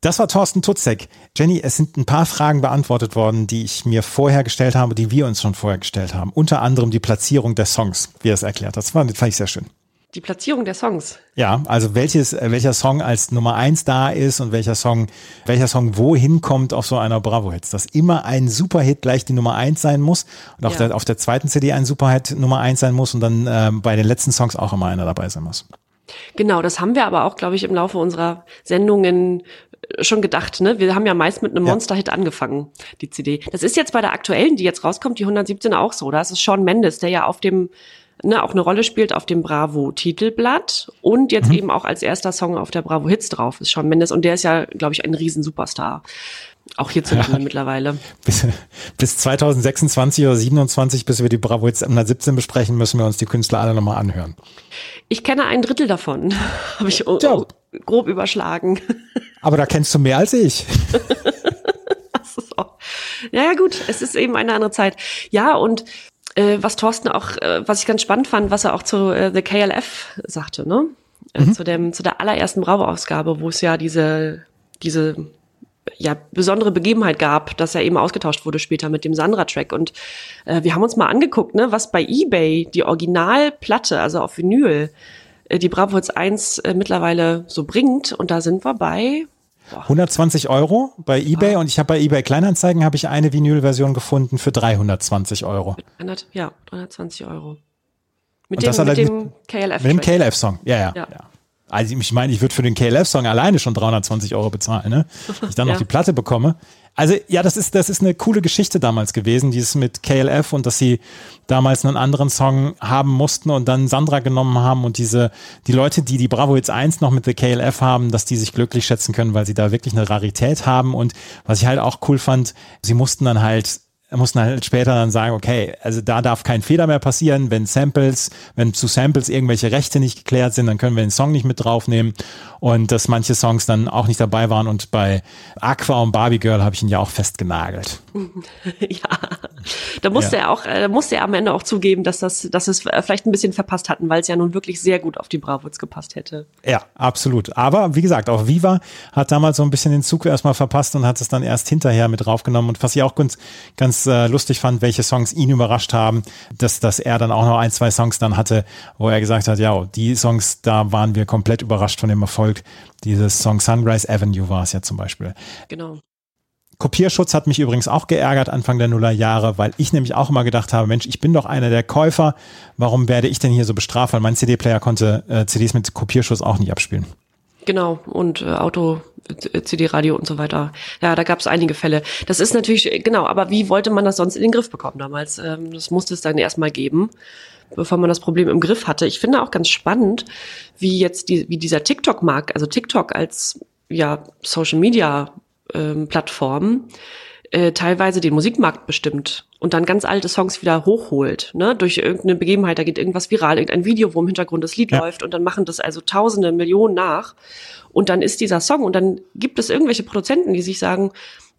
Das war Thorsten Tutzek. Jenny, es sind ein paar Fragen beantwortet worden, die ich mir vorher gestellt habe, die wir uns schon vorher gestellt haben. Unter anderem die Platzierung der Songs, wie er es erklärt hat. Das fand ich sehr schön. Die Platzierung der Songs. Ja, also welches, welcher Song als Nummer eins da ist und welcher Song, welcher Song wohin kommt auf so einer Bravo-Hits. Dass immer ein Superhit gleich die Nummer eins sein muss und auf, ja. der, auf der zweiten CD ein Superhit Nummer eins sein muss und dann äh, bei den letzten Songs auch immer einer dabei sein muss. Genau, das haben wir aber auch, glaube ich, im Laufe unserer Sendungen äh, schon gedacht, ne? Wir haben ja meist mit einem Monster-Hit angefangen, die CD. Das ist jetzt bei der aktuellen, die jetzt rauskommt, die 117 auch so. Da ist es Sean Mendes, der ja auf dem, ne, auch eine Rolle spielt auf dem Bravo-Titelblatt und jetzt mhm. eben auch als erster Song auf der Bravo Hits drauf ist Sean Mendes und der ist ja, glaube ich, ein Riesen-Superstar. Auch hierzulande ja. mittlerweile. Bis, bis 2026 oder 27, bis wir die Bravo jetzt 117 besprechen, müssen wir uns die Künstler alle nochmal anhören. Ich kenne ein Drittel davon, habe ich ja. grob überschlagen. Aber da kennst du mehr als ich. das ist auch, ja, ja, gut, es ist eben eine andere Zeit. Ja, und äh, was Thorsten auch, äh, was ich ganz spannend fand, was er auch zu äh, The KLF sagte, ne? Äh, mhm. Zu, dem, zu der allerersten Bravo-Ausgabe, wo es ja diese, diese ja, besondere Begebenheit gab, dass er eben ausgetauscht wurde später mit dem Sandra-Track. Und äh, wir haben uns mal angeguckt, ne, was bei eBay die Originalplatte, also auf Vinyl, äh, die Hits 1 äh, mittlerweile so bringt. Und da sind wir bei 120 Euro bei eBay ah. und ich habe bei eBay Kleinanzeigen habe ich eine Vinyl-Version gefunden für 320 Euro. 300, ja, 320 Euro. Mit und dem, mit dem KLF. Mit dem KLF-Song, ja, ja, ja. ja. Also ich meine, ich würde für den KLF-Song alleine schon 320 Euro bezahlen, ne? Ich dann ja. noch die Platte bekomme. Also ja, das ist, das ist eine coole Geschichte damals gewesen, dieses mit KLF und dass sie damals einen anderen Song haben mussten und dann Sandra genommen haben und diese, die Leute, die die Bravo Hits 1 noch mit The KLF haben, dass die sich glücklich schätzen können, weil sie da wirklich eine Rarität haben und was ich halt auch cool fand, sie mussten dann halt mussten halt später dann sagen, okay, also da darf kein Fehler mehr passieren, wenn Samples, wenn zu Samples irgendwelche Rechte nicht geklärt sind, dann können wir den Song nicht mit draufnehmen und dass manche Songs dann auch nicht dabei waren und bei Aqua und Barbie Girl habe ich ihn ja auch festgenagelt. ja, da musste ja. er auch, äh, musste er am Ende auch zugeben, dass das, dass es vielleicht ein bisschen verpasst hatten, weil es ja nun wirklich sehr gut auf die Bravos gepasst hätte. Ja, absolut. Aber wie gesagt, auch Viva hat damals so ein bisschen den Zug erstmal verpasst und hat es dann erst hinterher mit draufgenommen. Und was ich auch ganz, ganz äh, lustig fand, welche Songs ihn überrascht haben, dass, dass er dann auch noch ein, zwei Songs dann hatte, wo er gesagt hat, ja, die Songs, da waren wir komplett überrascht von dem Erfolg. Dieses Song Sunrise Avenue war es ja zum Beispiel. Genau. Kopierschutz hat mich übrigens auch geärgert Anfang der Nullerjahre, weil ich nämlich auch immer gedacht habe, Mensch, ich bin doch einer der Käufer, warum werde ich denn hier so bestraft? Weil mein CD-Player konnte äh, CDs mit Kopierschutz auch nicht abspielen. Genau, und äh, Auto, äh, CD-Radio und so weiter. Ja, da gab es einige Fälle. Das ist natürlich, genau, aber wie wollte man das sonst in den Griff bekommen damals? Ähm, das musste es dann erstmal geben, bevor man das Problem im Griff hatte. Ich finde auch ganz spannend, wie jetzt die, wie dieser TikTok-Markt, also TikTok als ja, Social Media ähm, Plattformen äh, teilweise den Musikmarkt bestimmt und dann ganz alte Songs wieder hochholt, ne, durch irgendeine Begebenheit, da geht irgendwas viral, irgendein Video, wo im Hintergrund das Lied ja. läuft und dann machen das also Tausende, Millionen nach und dann ist dieser Song und dann gibt es irgendwelche Produzenten, die sich sagen,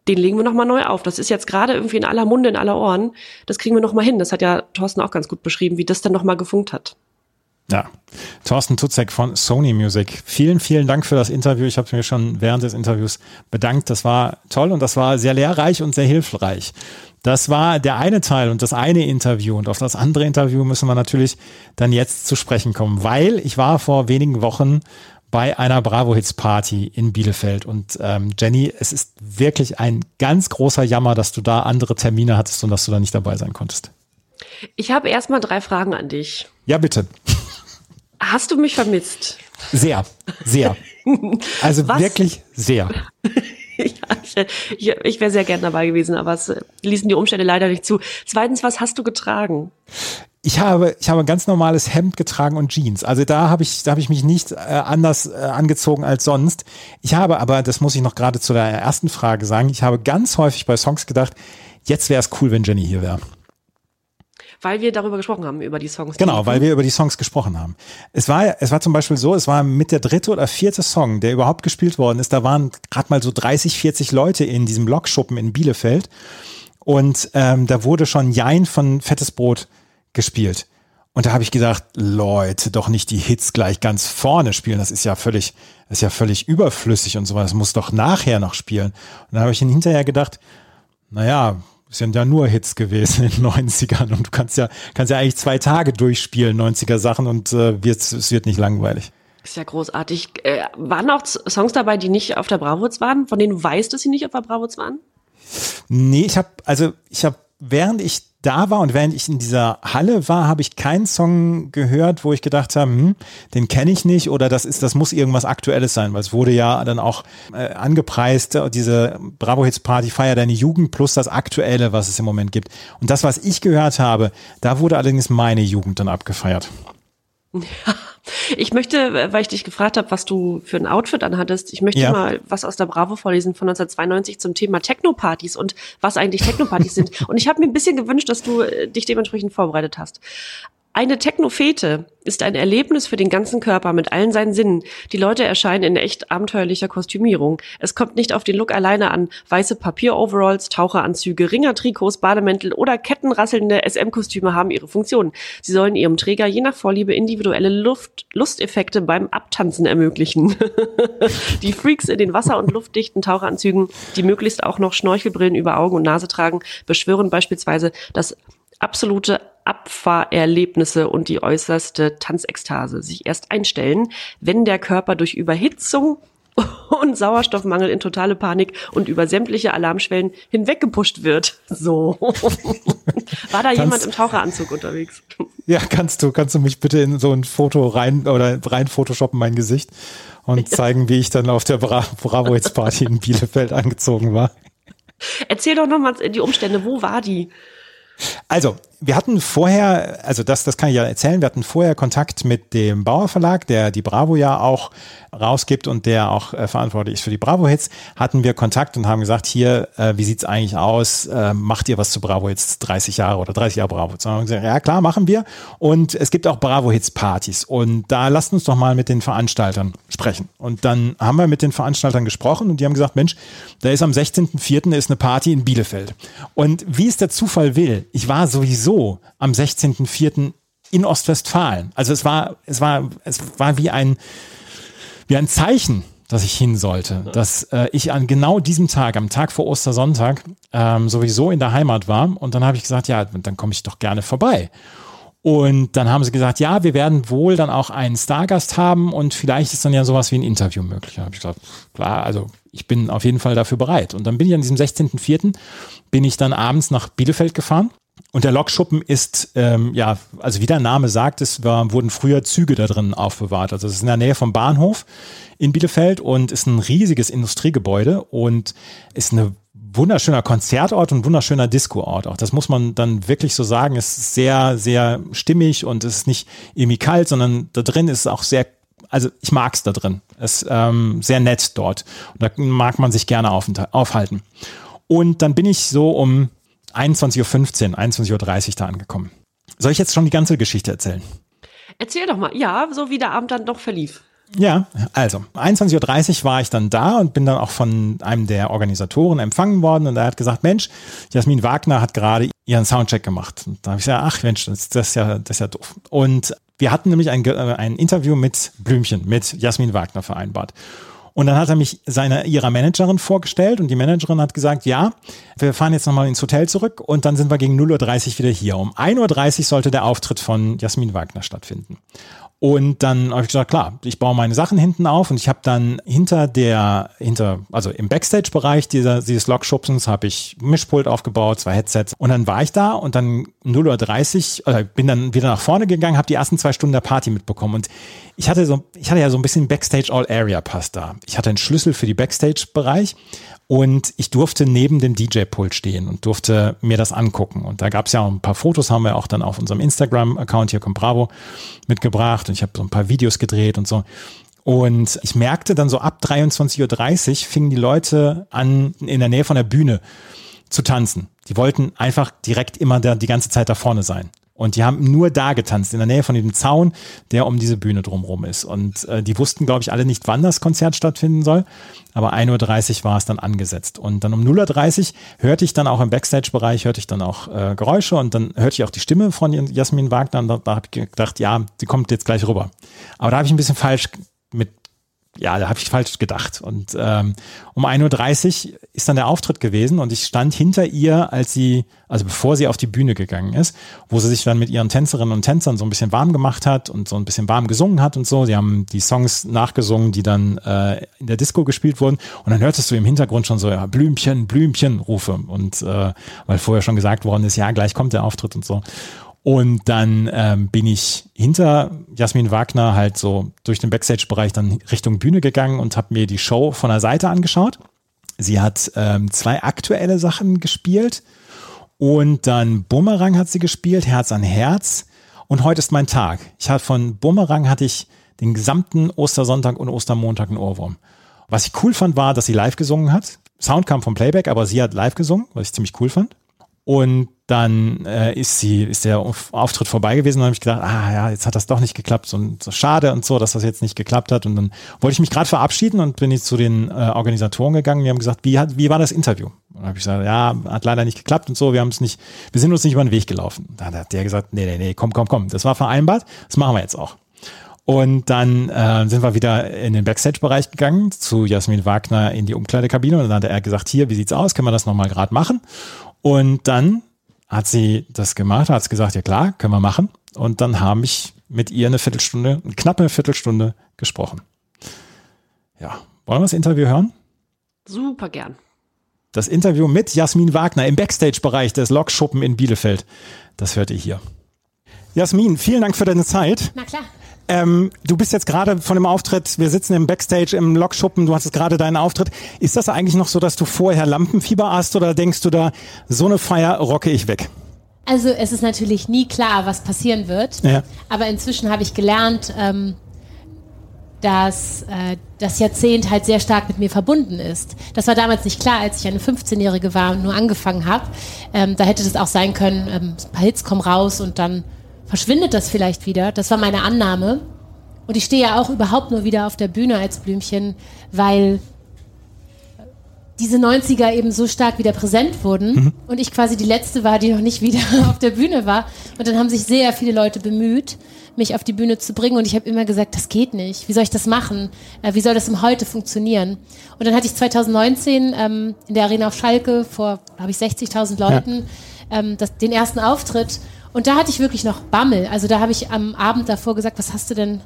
den legen wir nochmal neu auf. Das ist jetzt gerade irgendwie in aller Munde, in aller Ohren. Das kriegen wir nochmal hin. Das hat ja Thorsten auch ganz gut beschrieben, wie das dann nochmal gefunkt hat. Ja, Thorsten Tutzek von Sony Music. Vielen, vielen Dank für das Interview. Ich habe mir schon während des Interviews bedankt. Das war toll und das war sehr lehrreich und sehr hilfreich. Das war der eine Teil und das eine Interview. Und auf das andere Interview müssen wir natürlich dann jetzt zu sprechen kommen, weil ich war vor wenigen Wochen bei einer Bravo Hits Party in Bielefeld. Und ähm, Jenny, es ist wirklich ein ganz großer Jammer, dass du da andere Termine hattest und dass du da nicht dabei sein konntest. Ich habe erstmal drei Fragen an dich. Ja, bitte. Hast du mich vermisst? Sehr, sehr. Also Was? wirklich sehr. ja, ich, ich wäre sehr gern dabei gewesen, aber es ließen die Umstände leider nicht zu. Zweitens, was hast du getragen? Ich habe, ich habe ein ganz normales Hemd getragen und Jeans. Also da habe ich, da habe ich mich nicht äh, anders äh, angezogen als sonst. Ich habe aber, das muss ich noch gerade zu der ersten Frage sagen, ich habe ganz häufig bei Songs gedacht, jetzt wäre es cool, wenn Jenny hier wäre weil wir darüber gesprochen haben, über die Songs. Genau, weil wir über die Songs gesprochen haben. Es war, es war zum Beispiel so, es war mit der dritte oder vierte Song, der überhaupt gespielt worden ist. Da waren gerade mal so 30, 40 Leute in diesem Lokschuppen in Bielefeld. Und ähm, da wurde schon Jein von Fettes Brot gespielt. Und da habe ich gedacht, Leute, doch nicht die Hits gleich ganz vorne spielen. Das ist ja völlig, das ist ja völlig überflüssig und so was. Das muss doch nachher noch spielen. Und dann habe ich hinterher gedacht, naja, sind ja nur Hits gewesen in den 90ern und du kannst ja, kannst ja eigentlich zwei Tage durchspielen, 90er Sachen und äh, wird, es wird nicht langweilig. Ist ja großartig. Äh, waren auch Songs dabei, die nicht auf der Bravoz waren, von denen du weißt, dass sie nicht auf der Bravoz waren? Nee, ich habe also ich habe während ich da war und während ich in dieser Halle war, habe ich keinen Song gehört, wo ich gedacht habe, hm, den kenne ich nicht oder das ist, das muss irgendwas Aktuelles sein, weil es wurde ja dann auch äh, angepreist, äh, diese Bravo Hits Party feiert deine Jugend plus das Aktuelle, was es im Moment gibt. Und das, was ich gehört habe, da wurde allerdings meine Jugend dann abgefeiert. Ja, ich möchte, weil ich dich gefragt habe, was du für ein Outfit anhattest, ich möchte ja. mal was aus der Bravo vorlesen von 1992 zum Thema Techno-Partys und was eigentlich Techno-Partys sind. Und ich habe mir ein bisschen gewünscht, dass du äh, dich dementsprechend vorbereitet hast. Eine Technofete ist ein Erlebnis für den ganzen Körper mit allen seinen Sinnen. Die Leute erscheinen in echt abenteuerlicher Kostümierung. Es kommt nicht auf den Look alleine an. Weiße Papier-Overalls, Taucheranzüge, Ringertrikots, Bademäntel oder kettenrasselnde SM-Kostüme haben ihre Funktion. Sie sollen ihrem Träger je nach Vorliebe individuelle Luft Lusteffekte beim Abtanzen ermöglichen. die Freaks in den wasser- und luftdichten Taucheranzügen, die möglichst auch noch Schnorchelbrillen über Augen und Nase tragen, beschwören beispielsweise das absolute Abfahrerlebnisse und die äußerste Tanzekstase sich erst einstellen, wenn der Körper durch Überhitzung und Sauerstoffmangel in totale Panik und über sämtliche Alarmschwellen hinweggepusht wird. So. War da kannst, jemand im Taucheranzug unterwegs? Ja, kannst du, kannst du mich bitte in so ein Foto rein oder rein photoshoppen mein Gesicht und zeigen, wie ich dann auf der Bra Bravo Hits Party in Bielefeld angezogen war. Erzähl doch nochmal die Umstände, wo war die? Also, wir hatten vorher, also das, das kann ich ja erzählen, wir hatten vorher Kontakt mit dem Bauer Verlag, der die Bravo ja auch rausgibt und der auch äh, verantwortlich ist für die Bravo-Hits, hatten wir Kontakt und haben gesagt, hier, äh, wie sieht's eigentlich aus? Äh, macht ihr was zu Bravo-Hits 30 Jahre oder 30 Jahre Bravo? Und haben gesagt, ja klar, machen wir. Und es gibt auch Bravo-Hits-Partys. Und da lasst uns doch mal mit den Veranstaltern sprechen. Und dann haben wir mit den Veranstaltern gesprochen und die haben gesagt, Mensch, da ist am 16.04. ist eine Party in Bielefeld. Und wie es der Zufall will, ich war sowieso am 16.04. in Ostwestfalen. Also es war, es war, es war wie ein, wie ein Zeichen, dass ich hin sollte, dass äh, ich an genau diesem Tag, am Tag vor Ostersonntag, ähm, sowieso in der Heimat war. Und dann habe ich gesagt, ja, dann komme ich doch gerne vorbei. Und dann haben sie gesagt, ja, wir werden wohl dann auch einen Stargast haben und vielleicht ist dann ja sowas wie ein Interview möglich. Da habe ich gesagt, klar, also ich bin auf jeden Fall dafür bereit. Und dann bin ich an diesem 16.04. bin ich dann abends nach Bielefeld gefahren und der Lokschuppen ist, ähm, ja, also wie der Name sagt, es war, wurden früher Züge da drin aufbewahrt. Also es ist in der Nähe vom Bahnhof in Bielefeld und ist ein riesiges Industriegebäude und ist ein wunderschöner Konzertort und wunderschöner Discoort auch. Das muss man dann wirklich so sagen. Es ist sehr, sehr stimmig und es ist nicht irgendwie kalt, sondern da drin ist auch sehr also ich mag es da drin. Es ist ähm, sehr nett dort. Und da mag man sich gerne auf, aufhalten. Und dann bin ich so um 21.15 Uhr, 21.30 Uhr da angekommen. Soll ich jetzt schon die ganze Geschichte erzählen? Erzähl doch mal, ja, so wie der Abend dann doch verlief. Ja, also 21.30 Uhr war ich dann da und bin dann auch von einem der Organisatoren empfangen worden und er hat gesagt, Mensch, Jasmin Wagner hat gerade ihren Soundcheck gemacht. Und da habe ich gesagt, ach Mensch, das, ist ja, das ist ja doof. Und wir hatten nämlich ein, äh, ein Interview mit Blümchen, mit Jasmin Wagner vereinbart. Und dann hat er mich seiner, ihrer Managerin vorgestellt und die Managerin hat gesagt, ja, wir fahren jetzt nochmal ins Hotel zurück und dann sind wir gegen 0.30 Uhr wieder hier. Um 1.30 Uhr sollte der Auftritt von Jasmin Wagner stattfinden. Und dann habe ich gesagt, klar, ich baue meine Sachen hinten auf und ich habe dann hinter der, hinter, also im Backstage-Bereich dieser, dieses Lokschubsens habe ich Mischpult aufgebaut, zwei Headsets und dann war ich da und dann 0.30 Uhr, äh, bin dann wieder nach vorne gegangen, habe die ersten zwei Stunden der Party mitbekommen und ich hatte so, ich hatte ja so ein bisschen Backstage All Area Pass da. Ich hatte einen Schlüssel für die Backstage-Bereich und ich durfte neben dem DJ-Pult stehen und durfte mir das angucken. Und da gab es ja auch ein paar Fotos, haben wir auch dann auf unserem Instagram-Account hier Compravo mitgebracht. Und ich habe so ein paar Videos gedreht und so. Und ich merkte dann so ab 23.30 Uhr fingen die Leute an, in der Nähe von der Bühne zu tanzen. Die wollten einfach direkt immer da, die ganze Zeit da vorne sein. Und die haben nur da getanzt, in der Nähe von dem Zaun, der um diese Bühne drumherum ist. Und äh, die wussten, glaube ich, alle nicht, wann das Konzert stattfinden soll. Aber 1.30 Uhr war es dann angesetzt. Und dann um 0.30 Uhr hörte ich dann auch im Backstage-Bereich, hörte ich dann auch äh, Geräusche und dann hörte ich auch die Stimme von Jasmin Wagner. Und da, da habe ich gedacht, ja, sie kommt jetzt gleich rüber. Aber da habe ich ein bisschen falsch mit ja, da habe ich falsch gedacht. Und ähm, um 1.30 Uhr ist dann der Auftritt gewesen und ich stand hinter ihr, als sie, also bevor sie auf die Bühne gegangen ist, wo sie sich dann mit ihren Tänzerinnen und Tänzern so ein bisschen warm gemacht hat und so ein bisschen warm gesungen hat und so. Sie haben die Songs nachgesungen, die dann äh, in der Disco gespielt wurden. Und dann hörtest du im Hintergrund schon so, ja, Blümchen, Blümchen Rufe. Und äh, weil vorher schon gesagt worden ist, ja, gleich kommt der Auftritt und so. Und dann ähm, bin ich hinter Jasmin Wagner halt so durch den Backstage-Bereich dann Richtung Bühne gegangen und habe mir die Show von der Seite angeschaut. Sie hat ähm, zwei aktuelle Sachen gespielt und dann Bumerang hat sie gespielt, Herz an Herz. Und heute ist mein Tag. Ich hatte von Bumerang hatte ich den gesamten Ostersonntag und Ostermontag einen Ohrwurm. Was ich cool fand, war, dass sie live gesungen hat. Sound kam vom Playback, aber sie hat live gesungen, was ich ziemlich cool fand. Und dann äh, ist sie, ist der Auftritt vorbei gewesen und habe ich gedacht, ah ja, jetzt hat das doch nicht geklappt und so schade und so, dass das jetzt nicht geklappt hat. Und dann wollte ich mich gerade verabschieden und bin ich zu den äh, Organisatoren gegangen. Die haben gesagt, wie hat, wie war das Interview? Und habe ich gesagt, ja, hat leider nicht geklappt und so. Wir haben es nicht, wir sind uns nicht über den Weg gelaufen. Dann hat der gesagt, nee, nee, nee, komm, komm, komm, das war vereinbart, das machen wir jetzt auch. Und dann äh, sind wir wieder in den Backstage-Bereich gegangen, zu Jasmin Wagner in die Umkleidekabine. Und dann hat er gesagt, hier, wie sieht's aus? Können wir das nochmal gerade machen? Und dann hat sie das gemacht, hat gesagt, ja klar, können wir machen. Und dann habe ich mit ihr eine Viertelstunde, eine knappe Viertelstunde gesprochen. Ja, wollen wir das Interview hören? Super gern. Das Interview mit Jasmin Wagner im Backstage-Bereich des Lokschuppen in Bielefeld. Das hört ihr hier. Jasmin, vielen Dank für deine Zeit. Na klar. Ähm, du bist jetzt gerade von dem Auftritt, wir sitzen im Backstage im Lokschuppen, du hattest gerade deinen Auftritt. Ist das eigentlich noch so, dass du vorher Lampenfieber hast oder denkst du da, so eine Feier rocke ich weg? Also es ist natürlich nie klar, was passieren wird. Ja. Aber inzwischen habe ich gelernt, ähm, dass äh, das Jahrzehnt halt sehr stark mit mir verbunden ist. Das war damals nicht klar, als ich eine 15-Jährige war und nur angefangen habe. Ähm, da hätte das auch sein können, ähm, ein paar Hits kommen raus und dann verschwindet das vielleicht wieder. Das war meine Annahme. Und ich stehe ja auch überhaupt nur wieder auf der Bühne als Blümchen, weil diese 90er eben so stark wieder präsent wurden mhm. und ich quasi die letzte war, die noch nicht wieder auf der Bühne war. Und dann haben sich sehr viele Leute bemüht, mich auf die Bühne zu bringen und ich habe immer gesagt, das geht nicht. Wie soll ich das machen? Äh, wie soll das im Heute funktionieren? Und dann hatte ich 2019 ähm, in der Arena auf Schalke vor, glaube ich, 60.000 Leuten ja. ähm, das, den ersten Auftritt und da hatte ich wirklich noch Bammel. Also da habe ich am Abend davor gesagt, was hast du denn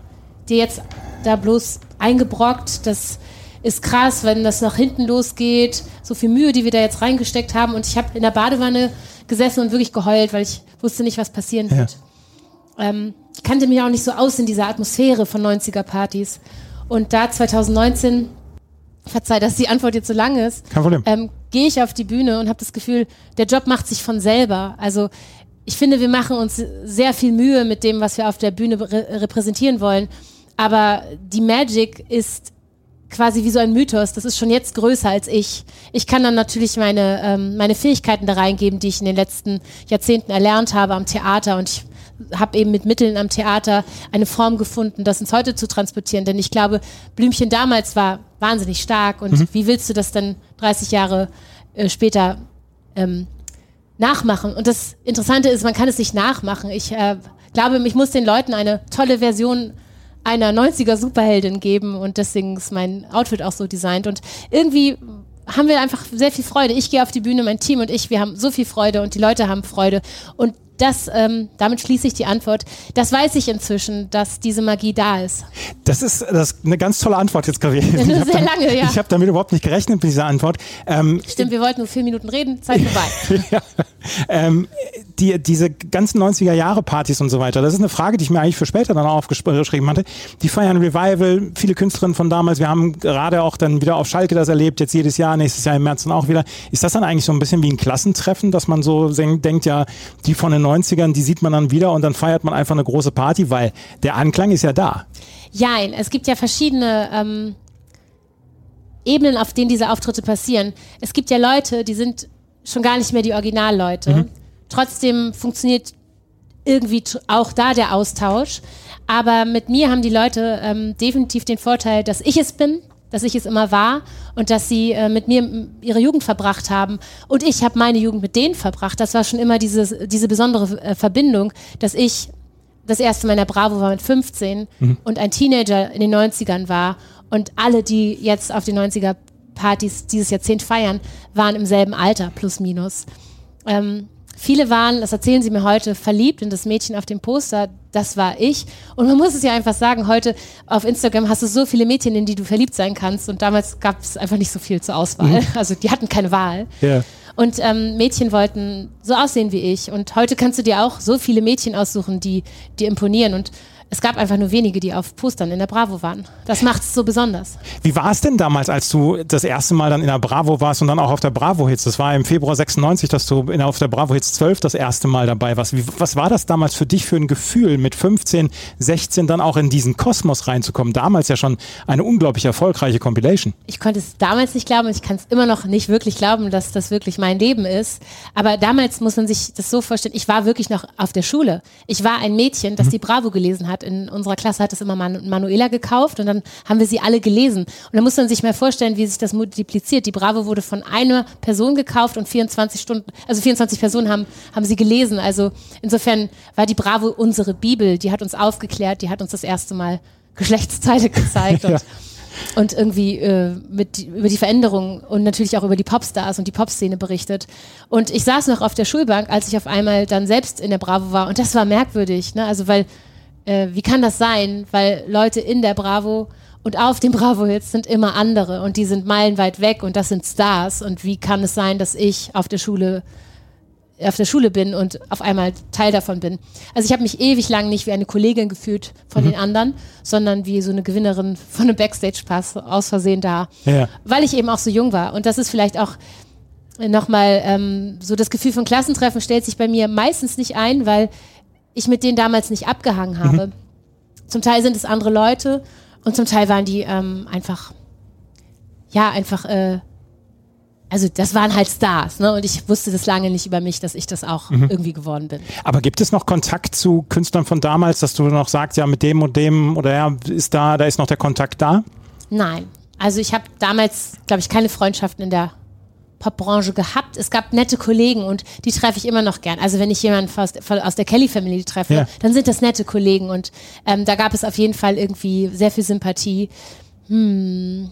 dir jetzt da bloß eingebrockt? Das ist krass, wenn das nach hinten losgeht. So viel Mühe, die wir da jetzt reingesteckt haben. Und ich habe in der Badewanne gesessen und wirklich geheult, weil ich wusste nicht, was passieren wird. Ja. Ähm, ich kannte mich auch nicht so aus in dieser Atmosphäre von 90er-Partys. Und da 2019, verzeih, dass die Antwort jetzt so lang ist, Kein Problem. Ähm, gehe ich auf die Bühne und habe das Gefühl, der Job macht sich von selber. Also ich finde, wir machen uns sehr viel Mühe mit dem, was wir auf der Bühne re repräsentieren wollen. Aber die Magic ist quasi wie so ein Mythos. Das ist schon jetzt größer als ich. Ich kann dann natürlich meine, ähm, meine Fähigkeiten da reingeben, die ich in den letzten Jahrzehnten erlernt habe am Theater. Und ich habe eben mit Mitteln am Theater eine Form gefunden, das ins Heute zu transportieren. Denn ich glaube, Blümchen damals war wahnsinnig stark. Und mhm. wie willst du das dann 30 Jahre äh, später ähm, nachmachen. Und das Interessante ist, man kann es nicht nachmachen. Ich äh, glaube, ich muss den Leuten eine tolle Version einer 90er Superheldin geben und deswegen ist mein Outfit auch so designt. Und irgendwie haben wir einfach sehr viel Freude. Ich gehe auf die Bühne, mein Team und ich, wir haben so viel Freude und die Leute haben Freude. Und das, ähm, damit schließe ich die Antwort. Das weiß ich inzwischen, dass diese Magie da ist. Das ist, das ist eine ganz tolle Antwort jetzt gewesen. Sehr damit, lange, ja. Ich habe damit überhaupt nicht gerechnet mit dieser Antwort. Ähm, Stimmt, wir wollten nur vier Minuten reden, Zeit vorbei. ja. ähm, die, diese ganzen 90er Jahre Partys und so weiter, das ist eine Frage, die ich mir eigentlich für später dann auch aufgeschrieben hatte. Die feiern Revival, viele Künstlerinnen von damals. Wir haben gerade auch dann wieder auf Schalke das erlebt, jetzt jedes Jahr, nächstes Jahr im März dann auch wieder. Ist das dann eigentlich so ein bisschen wie ein Klassentreffen, dass man so denkt, ja, die von den 90ern, die sieht man dann wieder und dann feiert man einfach eine große Party, weil der Anklang ist ja da. Ja, es gibt ja verschiedene ähm, Ebenen, auf denen diese Auftritte passieren. Es gibt ja Leute, die sind schon gar nicht mehr die Originalleute. Mhm. Trotzdem funktioniert irgendwie auch da der Austausch. Aber mit mir haben die Leute ähm, definitiv den Vorteil, dass ich es bin, dass ich es immer war und dass sie äh, mit mir ihre Jugend verbracht haben. Und ich habe meine Jugend mit denen verbracht. Das war schon immer dieses, diese besondere äh, Verbindung, dass ich das erste Mal in der Bravo war mit 15 mhm. und ein Teenager in den 90ern war. Und alle, die jetzt auf den 90er Partys dieses Jahrzehnt feiern, waren im selben Alter, plus minus. Ähm, Viele waren, das erzählen sie mir heute, verliebt in das Mädchen auf dem Poster. Das war ich. Und man muss es ja einfach sagen, heute auf Instagram hast du so viele Mädchen, in die du verliebt sein kannst. Und damals gab es einfach nicht so viel zur Auswahl. Mhm. Also die hatten keine Wahl. Ja. Und ähm, Mädchen wollten so aussehen wie ich. Und heute kannst du dir auch so viele Mädchen aussuchen, die dir imponieren. Und es gab einfach nur wenige, die auf Postern in der Bravo waren. Das macht es so besonders. Wie war es denn damals, als du das erste Mal dann in der Bravo warst und dann auch auf der Bravo Hits? Das war im Februar 96, dass du in, auf der Bravo Hits 12 das erste Mal dabei warst. Wie, was war das damals für dich für ein Gefühl, mit 15, 16 dann auch in diesen Kosmos reinzukommen? Damals ja schon eine unglaublich erfolgreiche Compilation. Ich konnte es damals nicht glauben und ich kann es immer noch nicht wirklich glauben, dass das wirklich mein Leben ist. Aber damals muss man sich das so vorstellen, ich war wirklich noch auf der Schule. Ich war ein Mädchen, das mhm. die Bravo gelesen hat in unserer Klasse hat es immer Man Manuela gekauft und dann haben wir sie alle gelesen. Und dann muss man sich mal vorstellen, wie sich das multipliziert. Die Bravo wurde von einer Person gekauft und 24 Stunden, also 24 Personen haben, haben sie gelesen. Also insofern war die Bravo unsere Bibel. Die hat uns aufgeklärt, die hat uns das erste Mal Geschlechtsteile gezeigt. Und, und irgendwie äh, mit über die Veränderungen und natürlich auch über die Popstars und die Popszene berichtet. Und ich saß noch auf der Schulbank, als ich auf einmal dann selbst in der Bravo war und das war merkwürdig, ne? Also weil äh, wie kann das sein? Weil Leute in der Bravo und auf dem Bravo Hits sind immer andere und die sind meilenweit weg und das sind Stars. Und wie kann es sein, dass ich auf der Schule auf der Schule bin und auf einmal Teil davon bin. Also ich habe mich ewig lang nicht wie eine Kollegin gefühlt von mhm. den anderen, sondern wie so eine Gewinnerin von einem Backstage-Pass aus Versehen da, ja. weil ich eben auch so jung war. Und das ist vielleicht auch nochmal ähm, so das Gefühl von Klassentreffen stellt sich bei mir meistens nicht ein, weil ich mit denen damals nicht abgehangen habe. Zum Teil sind es andere Leute und zum Teil waren die ähm, einfach, ja, einfach, äh, also das waren halt Stars, ne? Und ich wusste das lange nicht über mich, dass ich das auch irgendwie geworden bin. Aber gibt es noch Kontakt zu Künstlern von damals, dass du noch sagst, ja, mit dem und dem oder ja, ist da, da ist noch der Kontakt da? Nein. Also ich habe damals, glaube ich, keine Freundschaften in der Popbranche gehabt. Es gab nette Kollegen und die treffe ich immer noch gern. Also wenn ich jemanden aus, aus der Kelly Family treffe, Ja. dann sind das nette Kollegen und ähm, da gab es auf jeden Fall irgendwie sehr viel Sympathie. Hm.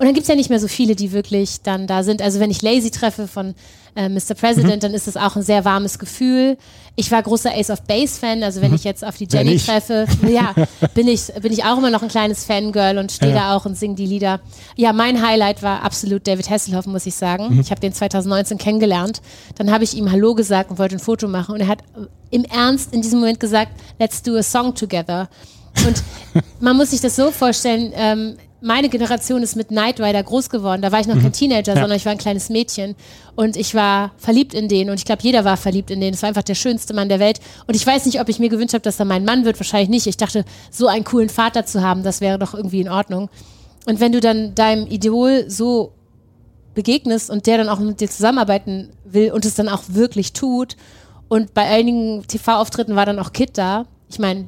Und dann gibt's ja nicht mehr so viele, die wirklich dann da sind. Also wenn ich Lazy treffe von äh, Mr. President, Mhm. dann ist es auch ein sehr warmes Gefühl. Ich war großer Ace of Base Fan, also wenn ich jetzt auf die Mhm. Jenny treffe, ja, bin ich, bin ich auch immer noch ein kleines Fangirl und stehe Ja. da auch und singe die Lieder. Ja, mein Highlight war absolut David Hasselhoff, muss ich sagen. Mhm. Ich habe den 2019 kennengelernt. Dann habe ich ihm Hallo gesagt und wollte ein Foto machen und er hat äh, im Ernst in diesem Moment gesagt, let's do a song together. Und man muss sich das so vorstellen, ähm, meine Generation ist mit Knight Rider groß geworden. Da war ich noch kein Teenager, Mhm. Ja. sondern ich war ein kleines Mädchen. Und ich war verliebt in den. Und ich glaube, jeder war verliebt in den. Es war einfach der schönste Mann der Welt. Und ich weiß nicht, ob ich mir gewünscht habe, dass er mein Mann wird. Wahrscheinlich nicht. Ich dachte, so einen coolen Vater zu haben, das wäre doch irgendwie in Ordnung. Und wenn du dann deinem Idol so begegnest und der dann auch mit dir zusammenarbeiten will und es dann auch wirklich tut. Und bei einigen TV-Auftritten war dann auch Kid da. Ich meine,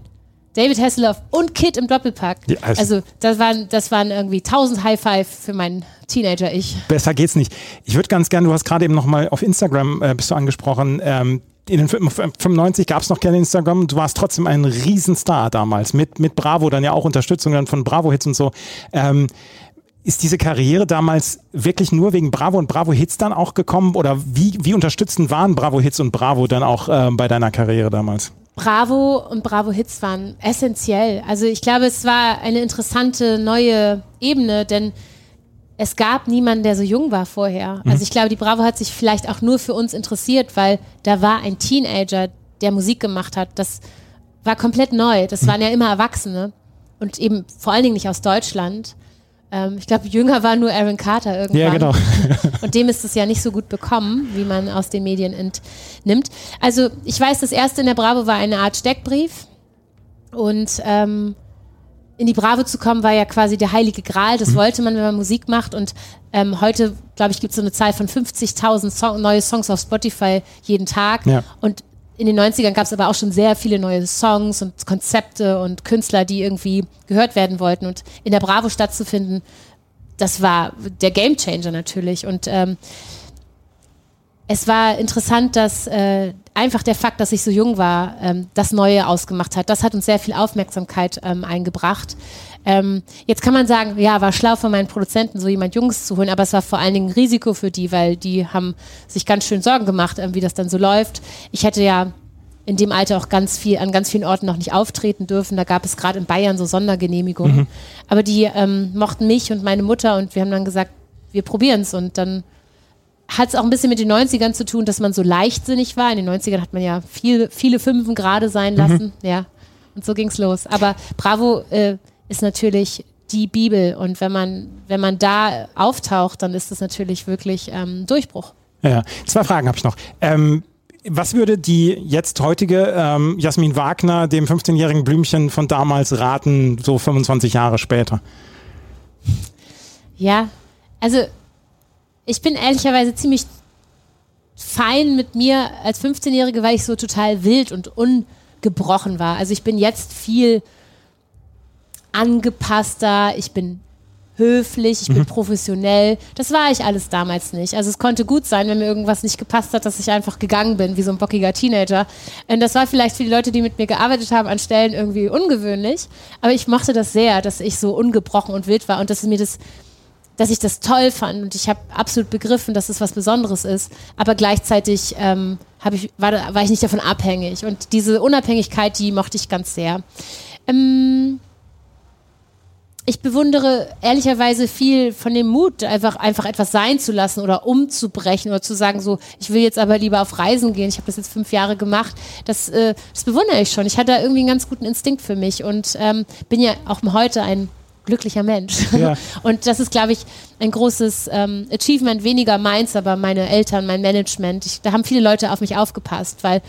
David Hasselhoff und Kid im Doppelpack. Ja, also- also das waren, das waren irgendwie 1000 High Five für meinen Teenager-Ich. Besser geht's nicht. Ich würde ganz gerne, du hast gerade eben nochmal auf Instagram äh, bist du angesprochen, ähm, in den fün- 95 gab es noch kein Instagram, du warst trotzdem ein Riesenstar damals, mit, mit Bravo, dann ja auch Unterstützung dann von Bravo-Hits und so. Ähm, ist diese Karriere damals wirklich nur wegen Bravo und Bravo-Hits dann auch gekommen? Oder wie, wie unterstützend waren Bravo-Hits und Bravo dann auch ähm, bei deiner Karriere damals? Bravo und Bravo Hits waren essentiell. Also ich glaube, es war eine interessante neue Ebene, denn es gab niemanden, der so jung war vorher. Also ich glaube, die Bravo hat sich vielleicht auch nur für uns interessiert, weil da war ein Teenager, der Musik gemacht hat. Das war komplett neu. Das waren ja immer Erwachsene und eben vor allen Dingen nicht aus Deutschland. Ähm, ich glaube, jünger war nur Aaron Carter irgendwann. Ja, genau. Und dem ist es ja nicht so gut bekommen, wie man aus den Medien entnimmt. Also ich weiß, das erste in der Bravo war eine Art Steckbrief. Und ähm, in die Bravo zu kommen, war ja quasi der heilige Gral. Mhm. Das wollte man, wenn man Musik macht. Und ähm, heute, glaube ich, gibt es so eine Zahl von 50.000 Song neue Songs auf Spotify jeden Tag. Ja. Und in den 90ern gab es aber auch schon sehr viele neue Songs und Konzepte und Künstler, die irgendwie gehört werden wollten. Und in der Bravo stattzufinden, das war der Gamechanger natürlich. Und ähm, es war interessant, dass äh, einfach der Fakt, dass ich so jung war, ähm, das Neue ausgemacht hat. Das hat uns sehr viel Aufmerksamkeit ähm, eingebracht. Ähm, jetzt kann man sagen, ja, war schlau von meinen Produzenten, so jemand Junges zu holen, aber es war vor allen Dingen ein Risiko für die, weil die haben sich ganz schön Sorgen gemacht, ähm, wie das dann so läuft. Ich hätte ja in dem Alter auch ganz viel, an ganz vielen Orten noch nicht auftreten dürfen. Da gab es gerade in Bayern so Sondergenehmigungen. Aber die ähm, mochten mich und meine Mutter und wir haben dann gesagt, wir probieren es und dann hat es auch ein bisschen mit den 90ern zu tun, dass man so leichtsinnig war. In den 90ern hat man ja viel, viele Fünfen gerade sein lassen. Ja, und so ging's los. Aber Bravo äh, ist natürlich die Bibel und wenn man, wenn man da auftaucht, dann ist das natürlich wirklich ähm, Durchbruch. Ja, zwei Fragen habe ich noch. Ähm, was würde die jetzt heutige ähm, Jasmin Wagner dem 15-jährigen Blümchen von damals raten, so 25 Jahre später? Ja, also ich bin ehrlicherweise ziemlich fein mit mir als 15-Jährige, weil ich so total wild und ungebrochen war. Also ich bin jetzt viel angepasster, ich bin höflich, ich bin professionell. Das war ich alles damals nicht. Also es konnte gut sein, wenn mir irgendwas nicht gepasst hat, dass ich einfach gegangen bin, wie so ein bockiger Teenager. Und das war vielleicht für die Leute, die mit mir gearbeitet haben, an Stellen irgendwie ungewöhnlich. Aber ich mochte das sehr, dass ich so ungebrochen und wild war und dass mir das dass ich das toll fand und ich habe absolut begriffen, dass es was Besonderes ist, aber gleichzeitig ähm, ich, war, war ich nicht davon abhängig und diese Unabhängigkeit, die mochte ich ganz sehr. Ähm, ich bewundere ehrlicherweise viel von dem Mut, einfach, einfach etwas sein zu lassen oder umzubrechen oder zu sagen, so, ich will jetzt aber lieber auf Reisen gehen. Ich habe das jetzt fünf Jahre gemacht. Das, äh, das bewundere ich schon. Ich hatte da irgendwie einen ganz guten Instinkt für mich und ähm, bin ja auch heute ein glücklicher Mensch. Ja. Und das ist, glaube ich, ein großes ähm, Achievement, weniger meins, aber meine Eltern, mein Management. Ich, da haben viele Leute auf mich aufgepasst, weil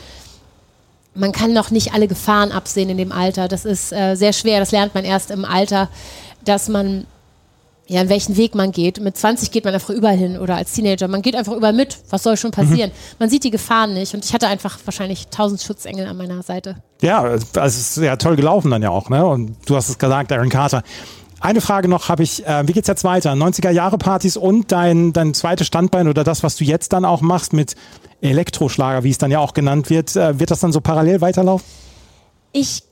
man kann noch nicht alle Gefahren absehen in dem Alter. Das ist äh, sehr schwer. Das lernt man erst im Alter, dass man ja, in welchen Weg man geht. Mit 20 geht man einfach überall hin oder als Teenager. Man geht einfach überall mit. Was soll schon passieren? Mhm. Man sieht die Gefahren nicht. Und ich hatte einfach wahrscheinlich tausend Schutzengel an meiner Seite. Ja, also es ist ja toll gelaufen dann ja auch, ne? Und du hast es gesagt, Aaron Carter. Eine Frage noch habe ich, äh, wie geht's jetzt weiter? 90er Jahre Partys und dein, dein zweites Standbein oder das, was du jetzt dann auch machst mit Elektroschlager, wie es dann ja auch genannt wird, äh, wird das dann so parallel weiterlaufen? Ich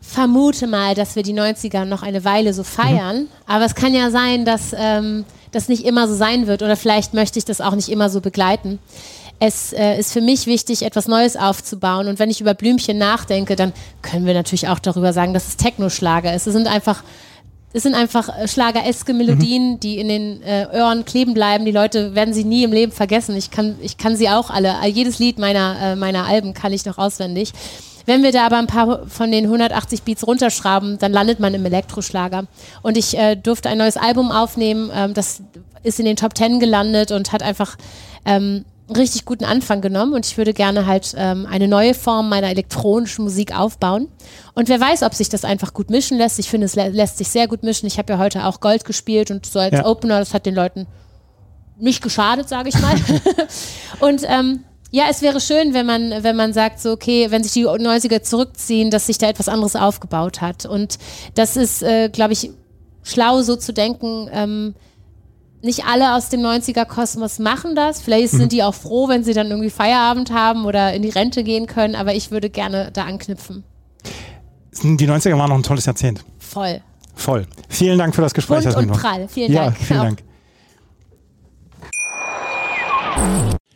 vermute mal, dass wir die 90er noch eine Weile so feiern. Mhm. Aber es kann ja sein, dass ähm, das nicht immer so sein wird oder vielleicht möchte ich das auch nicht immer so begleiten. Es äh, ist für mich wichtig, etwas Neues aufzubauen. Und wenn ich über Blümchen nachdenke, dann können wir natürlich auch darüber sagen, dass es Technoschlager ist. Es sind einfach es sind einfach äh, schlagereske Melodien, mhm. die in den äh, Ohren kleben bleiben. Die Leute werden sie nie im Leben vergessen. Ich kann, ich kann sie auch alle. Jedes Lied meiner, äh, meiner Alben kann ich noch auswendig. Wenn wir da aber ein paar von den 180 Beats runterschrauben, dann landet man im Elektroschlager. Und ich äh, durfte ein neues Album aufnehmen, ähm, das ist in den Top 10 gelandet und hat einfach ähm, richtig guten Anfang genommen und ich würde gerne halt ähm, eine neue Form meiner elektronischen Musik aufbauen. Und wer weiß, ob sich das einfach gut mischen lässt. Ich finde, es lä lässt sich sehr gut mischen. Ich habe ja heute auch Gold gespielt und so als ja. Opener, das hat den Leuten nicht geschadet, sage ich mal. und ähm, ja, es wäre schön, wenn man, wenn man sagt, so, okay, wenn sich die 90er zurückziehen, dass sich da etwas anderes aufgebaut hat. Und das ist, äh, glaube ich, schlau so zu denken, ähm, nicht alle aus dem 90er-Kosmos machen das. Vielleicht sind mhm. die auch froh, wenn sie dann irgendwie Feierabend haben oder in die Rente gehen können, aber ich würde gerne da anknüpfen. Die 90er waren noch ein tolles Jahrzehnt. Voll. Voll. Vielen Dank für das Gespräch. Bunt und prall. Vielen ja, Dank. Vielen Dank.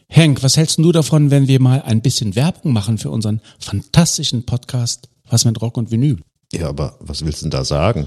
Henk, was hältst du davon, wenn wir mal ein bisschen Werbung machen für unseren fantastischen Podcast Was mit Rock und Vinyl? Ja, aber was willst du denn da sagen?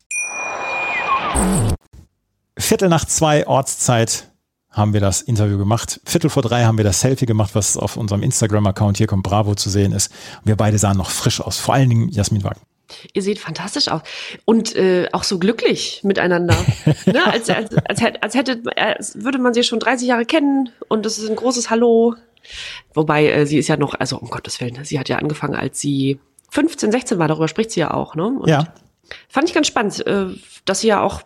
Viertel nach zwei Ortszeit haben wir das Interview gemacht. Viertel vor drei haben wir das Selfie gemacht, was auf unserem Instagram-Account hier kommt Bravo zu sehen ist. wir beide sahen noch frisch aus, vor allen Dingen Jasmin Wagner. Ihr seht fantastisch aus und äh, auch so glücklich miteinander. ne? als, als, als, als, hätte, als würde man sie schon 30 Jahre kennen und es ist ein großes Hallo. Wobei äh, sie ist ja noch, also um Gottes Willen, sie hat ja angefangen, als sie 15, 16 war, darüber spricht sie ja auch. Ne? Und ja. Fand ich ganz spannend, äh, dass sie ja auch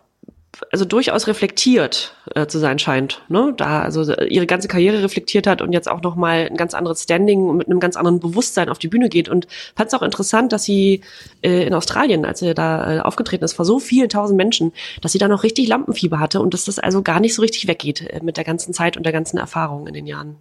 also durchaus reflektiert äh, zu sein scheint, ne? Da also ihre ganze Karriere reflektiert hat und jetzt auch noch mal ein ganz anderes Standing und mit einem ganz anderen Bewusstsein auf die Bühne geht und fand es auch interessant, dass sie äh, in Australien, als sie da aufgetreten ist vor so vielen tausend Menschen, dass sie da noch richtig Lampenfieber hatte und dass das also gar nicht so richtig weggeht mit der ganzen Zeit und der ganzen Erfahrung in den Jahren.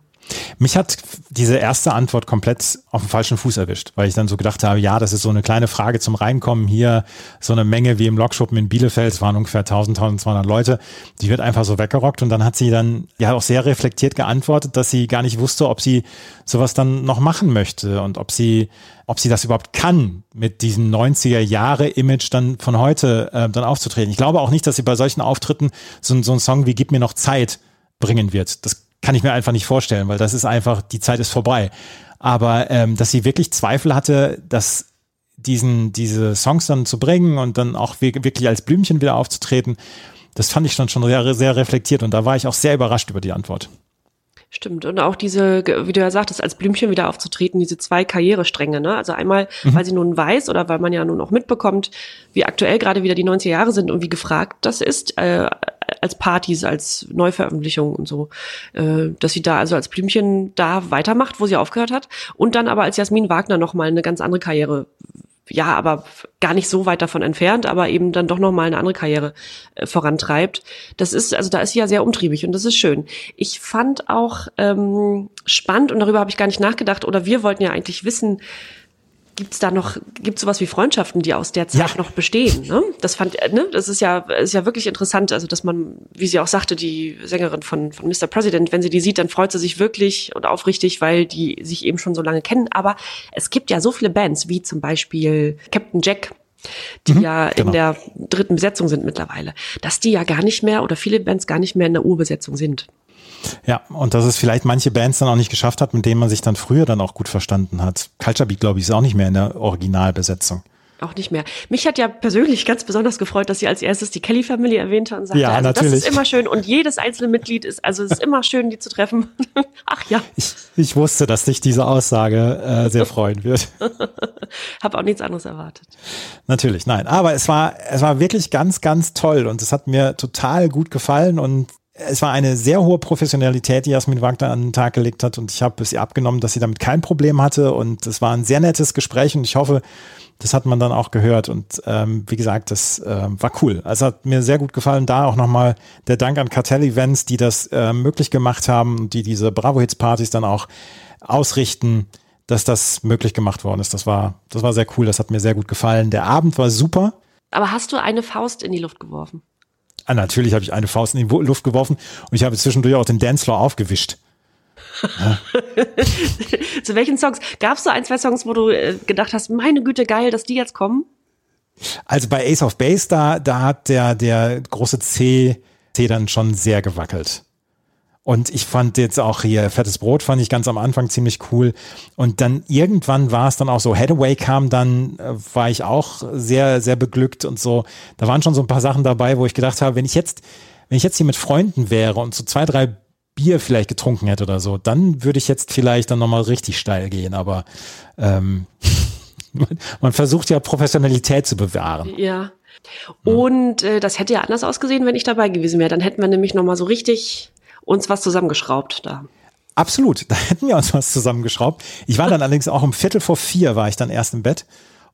Mich hat diese erste Antwort komplett auf dem falschen Fuß erwischt, weil ich dann so gedacht habe, ja, das ist so eine kleine Frage zum Reinkommen hier, so eine Menge wie im Lokschuppen in Bielefeld, es waren ungefähr 1000, 1200 Leute, die wird einfach so weggerockt und dann hat sie dann ja auch sehr reflektiert geantwortet, dass sie gar nicht wusste, ob sie sowas dann noch machen möchte und ob sie, ob sie das überhaupt kann, mit diesem 90er Jahre Image dann von heute äh, dann aufzutreten. Ich glaube auch nicht, dass sie bei solchen Auftritten so, so einen Song wie Gib mir noch Zeit bringen wird. Das kann ich mir einfach nicht vorstellen, weil das ist einfach, die Zeit ist vorbei. Aber ähm, dass sie wirklich Zweifel hatte, dass diesen, diese Songs dann zu bringen und dann auch wirklich als Blümchen wieder aufzutreten, das fand ich dann schon sehr, sehr reflektiert und da war ich auch sehr überrascht über die Antwort. Stimmt. Und auch diese, wie du ja sagtest, als Blümchen wieder aufzutreten, diese zwei Karrierestränge, ne? Also einmal, mhm. weil sie nun weiß oder weil man ja nun auch mitbekommt, wie aktuell gerade wieder die 90er Jahre sind und wie gefragt das ist, äh, als Partys, als Neuveröffentlichungen und so, äh, dass sie da also als Blümchen da weitermacht, wo sie aufgehört hat und dann aber als Jasmin Wagner nochmal eine ganz andere Karriere ja, aber gar nicht so weit davon entfernt, aber eben dann doch noch mal eine andere Karriere äh, vorantreibt. Das ist, also da ist sie ja sehr umtriebig und das ist schön. Ich fand auch ähm, spannend und darüber habe ich gar nicht nachgedacht. Oder wir wollten ja eigentlich wissen, Gibt's da noch, gibt's sowas wie Freundschaften, die aus der Zeit ja. noch bestehen? Ne? Das fand, ne? Das ist ja, ist ja wirklich interessant. Also, dass man, wie sie auch sagte, die Sängerin von, von Mr. President, wenn sie die sieht, dann freut sie sich wirklich und aufrichtig, weil die sich eben schon so lange kennen. Aber es gibt ja so viele Bands, wie zum Beispiel Captain Jack, die mhm, ja genau. in der dritten Besetzung sind mittlerweile, dass die ja gar nicht mehr oder viele Bands gar nicht mehr in der Urbesetzung sind. Ja, und dass es vielleicht manche Bands dann auch nicht geschafft hat, mit denen man sich dann früher dann auch gut verstanden hat. Culture Beat, glaube ich, ist auch nicht mehr in der Originalbesetzung. Auch nicht mehr. Mich hat ja persönlich ganz besonders gefreut, dass sie als erstes die Kelly Family erwähnte und sagte, ja, also natürlich. das ist immer schön und jedes einzelne Mitglied ist, also es ist immer schön, die zu treffen. Ach ja. Ich, ich wusste, dass dich diese Aussage äh, sehr freuen wird. Hab auch nichts anderes erwartet. Natürlich, nein. Aber es war, es war wirklich ganz, ganz toll und es hat mir total gut gefallen und es war eine sehr hohe Professionalität, die Jasmin Wagner an den Tag gelegt hat und ich habe es ihr abgenommen, dass sie damit kein Problem hatte und es war ein sehr nettes Gespräch und ich hoffe, das hat man dann auch gehört und ähm, wie gesagt, das äh, war cool. Also hat mir sehr gut gefallen. Da auch nochmal der Dank an Cartel Events, die das äh, möglich gemacht haben und die diese Bravo Hits Partys dann auch ausrichten, dass das möglich gemacht worden ist. Das war, das war sehr cool. Das hat mir sehr gut gefallen. Der Abend war super. Aber hast du eine Faust in die Luft geworfen? Ah, natürlich habe ich eine Faust in die Luft geworfen und ich habe zwischendurch auch den Dancefloor aufgewischt. Ja. Zu welchen Songs? Gab es so ein, zwei Songs, wo du äh, gedacht hast, meine Güte, geil, dass die jetzt kommen? Also bei Ace of Base, da, da hat der, der große C, C dann schon sehr gewackelt. Und ich fand jetzt auch hier Fettes Brot fand ich ganz am Anfang ziemlich cool. Und dann irgendwann war es dann auch so, Hathaway kam dann, äh, war ich auch sehr, sehr beglückt und so. Da waren schon so ein paar Sachen dabei, wo ich gedacht habe, wenn ich jetzt, wenn ich jetzt hier mit Freunden wäre und so zwei, drei Bier vielleicht getrunken hätte oder so, dann würde ich jetzt vielleicht dann nochmal richtig steil gehen. Aber ähm, man versucht ja Professionalität zu bewahren. Ja. Und äh, das hätte ja anders ausgesehen, wenn ich dabei gewesen wäre. Dann hätten wir nämlich nochmal so richtig uns was zusammengeschraubt da. Absolut, da hätten wir uns was zusammengeschraubt. Ich war dann allerdings auch um Viertel vor vier war ich dann erst im Bett.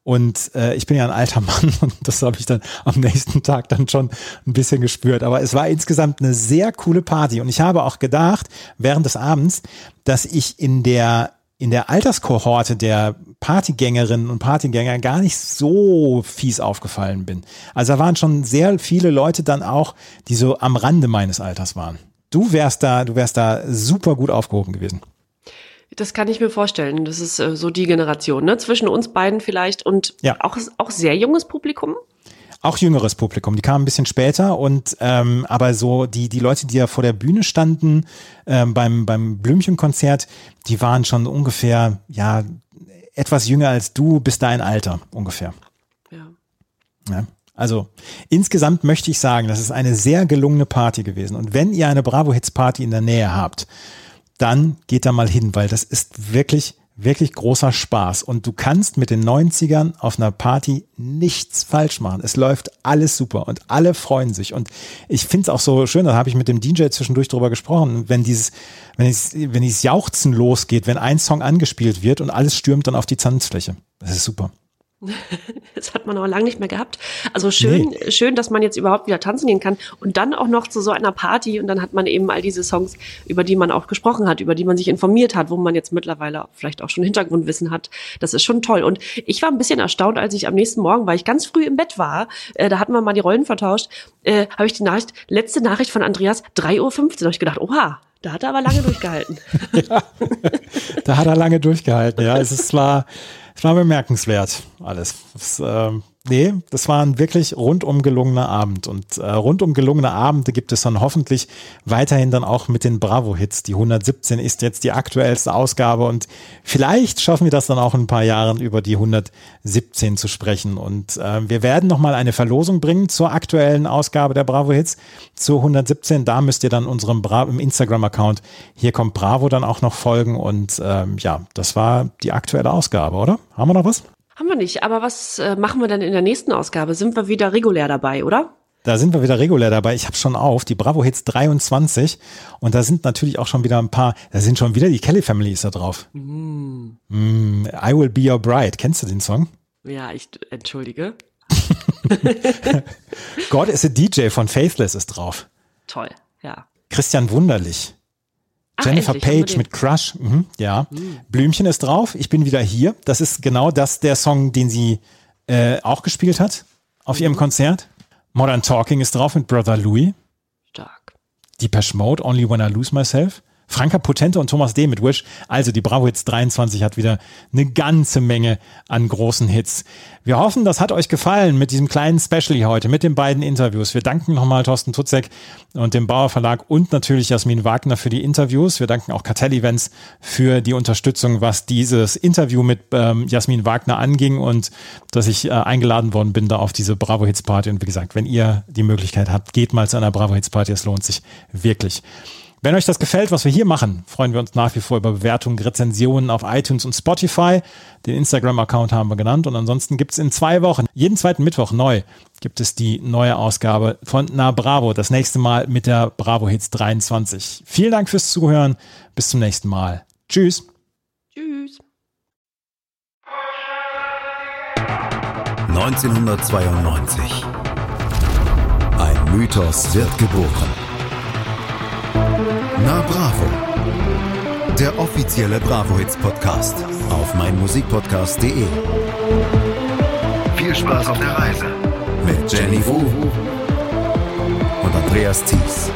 Und äh, ich bin ja ein alter Mann und das habe ich dann am nächsten Tag dann schon ein bisschen gespürt. Aber es war insgesamt eine sehr coole Party. Und ich habe auch gedacht, während des Abends, dass ich in der, in der Alterskohorte der Partygängerinnen und Partygänger gar nicht so fies aufgefallen bin. Also da waren schon sehr viele Leute dann auch, die so am Rande meines Alters waren. Du wärst da, du wärst da super gut aufgehoben gewesen. Das kann ich mir vorstellen. Das ist äh, so die Generation, ne? Zwischen uns beiden vielleicht und ja. auch, auch sehr junges Publikum. Auch jüngeres Publikum, die kamen ein bisschen später und ähm, aber so die, die Leute, die ja vor der Bühne standen ähm, beim, beim Blümchenkonzert, die waren schon ungefähr, ja, etwas jünger als du bis dein Alter ungefähr. Ja. ja. Also insgesamt möchte ich sagen, das ist eine sehr gelungene Party gewesen. Und wenn ihr eine Bravo Hits Party in der Nähe habt, dann geht da mal hin, weil das ist wirklich, wirklich großer Spaß. Und du kannst mit den 90ern auf einer Party nichts falsch machen. Es läuft alles super und alle freuen sich. Und ich finde es auch so schön, da habe ich mit dem DJ zwischendurch drüber gesprochen, wenn dieses, wenn es, wenn dieses Jauchzen losgeht, wenn ein Song angespielt wird und alles stürmt dann auf die Tanzfläche. Das ist super. Das hat man aber lange nicht mehr gehabt. Also schön, nee. schön, dass man jetzt überhaupt wieder tanzen gehen kann und dann auch noch zu so einer Party und dann hat man eben all diese Songs, über die man auch gesprochen hat, über die man sich informiert hat, wo man jetzt mittlerweile vielleicht auch schon Hintergrundwissen hat. Das ist schon toll. Und ich war ein bisschen erstaunt, als ich am nächsten Morgen, weil ich ganz früh im Bett war, äh, da hatten wir mal die Rollen vertauscht, äh, habe ich die Nachricht, letzte Nachricht von Andreas, 3.15 Uhr, habe ich gedacht, oha, da hat er aber lange durchgehalten. ja, da hat er lange durchgehalten, ja. Es ist zwar war bemerkenswert alles. Es, äh, nee, das war ein wirklich rundum gelungener Abend. Und äh, rundum gelungene Abende gibt es dann hoffentlich weiterhin dann auch mit den Bravo-Hits. Die 117 ist jetzt die aktuellste Ausgabe und vielleicht schaffen wir das dann auch in ein paar Jahren über die 117 zu sprechen. Und äh, wir werden nochmal eine Verlosung bringen zur aktuellen Ausgabe der Bravo-Hits, zur 117. Da müsst ihr dann unserem Bra Instagram-Account hier kommt Bravo dann auch noch folgen. Und ähm, ja, das war die aktuelle Ausgabe, oder? Haben wir noch was? Haben wir nicht. Aber was äh, machen wir denn in der nächsten Ausgabe? Sind wir wieder regulär dabei, oder? Da sind wir wieder regulär dabei. Ich habe schon auf, die Bravo Hits 23. Und da sind natürlich auch schon wieder ein paar, da sind schon wieder die Kelly Family ist da drauf. Mm. Mm, I Will Be Your Bride. Kennst du den Song? Ja, ich entschuldige. God is a DJ von Faithless ist drauf. Toll, ja. Christian Wunderlich. Ach, Jennifer Page mit Crush, mhm, ja. Mhm. Blümchen ist drauf. Ich bin wieder hier. Das ist genau das der Song, den sie äh, auch gespielt hat auf mhm. ihrem Konzert. Modern Talking ist drauf mit Brother Louis. Stark. Depeche Mode, Only When I Lose Myself. Franka Potente und Thomas D. mit Wish. Also die Bravo Hits 23 hat wieder eine ganze Menge an großen Hits. Wir hoffen, das hat euch gefallen mit diesem kleinen Special hier heute, mit den beiden Interviews. Wir danken nochmal Thorsten Tutzek und dem Bauer Verlag und natürlich Jasmin Wagner für die Interviews. Wir danken auch Kartell Events für die Unterstützung, was dieses Interview mit ähm, Jasmin Wagner anging und dass ich äh, eingeladen worden bin da auf diese Bravo Hits Party. Und wie gesagt, wenn ihr die Möglichkeit habt, geht mal zu einer Bravo Hits Party. Es lohnt sich wirklich. Wenn euch das gefällt, was wir hier machen, freuen wir uns nach wie vor über Bewertungen, Rezensionen auf iTunes und Spotify. Den Instagram-Account haben wir genannt. Und ansonsten gibt es in zwei Wochen, jeden zweiten Mittwoch neu, gibt es die neue Ausgabe von Na Bravo. Das nächste Mal mit der Bravo Hits 23. Vielen Dank fürs Zuhören. Bis zum nächsten Mal. Tschüss. Tschüss. 1992. Ein Mythos wird geboren. Na Bravo. Der offizielle Bravo Hits Podcast auf meinmusikpodcast.de. Viel Spaß auf der Reise mit Jenny Wu und Andreas Thies.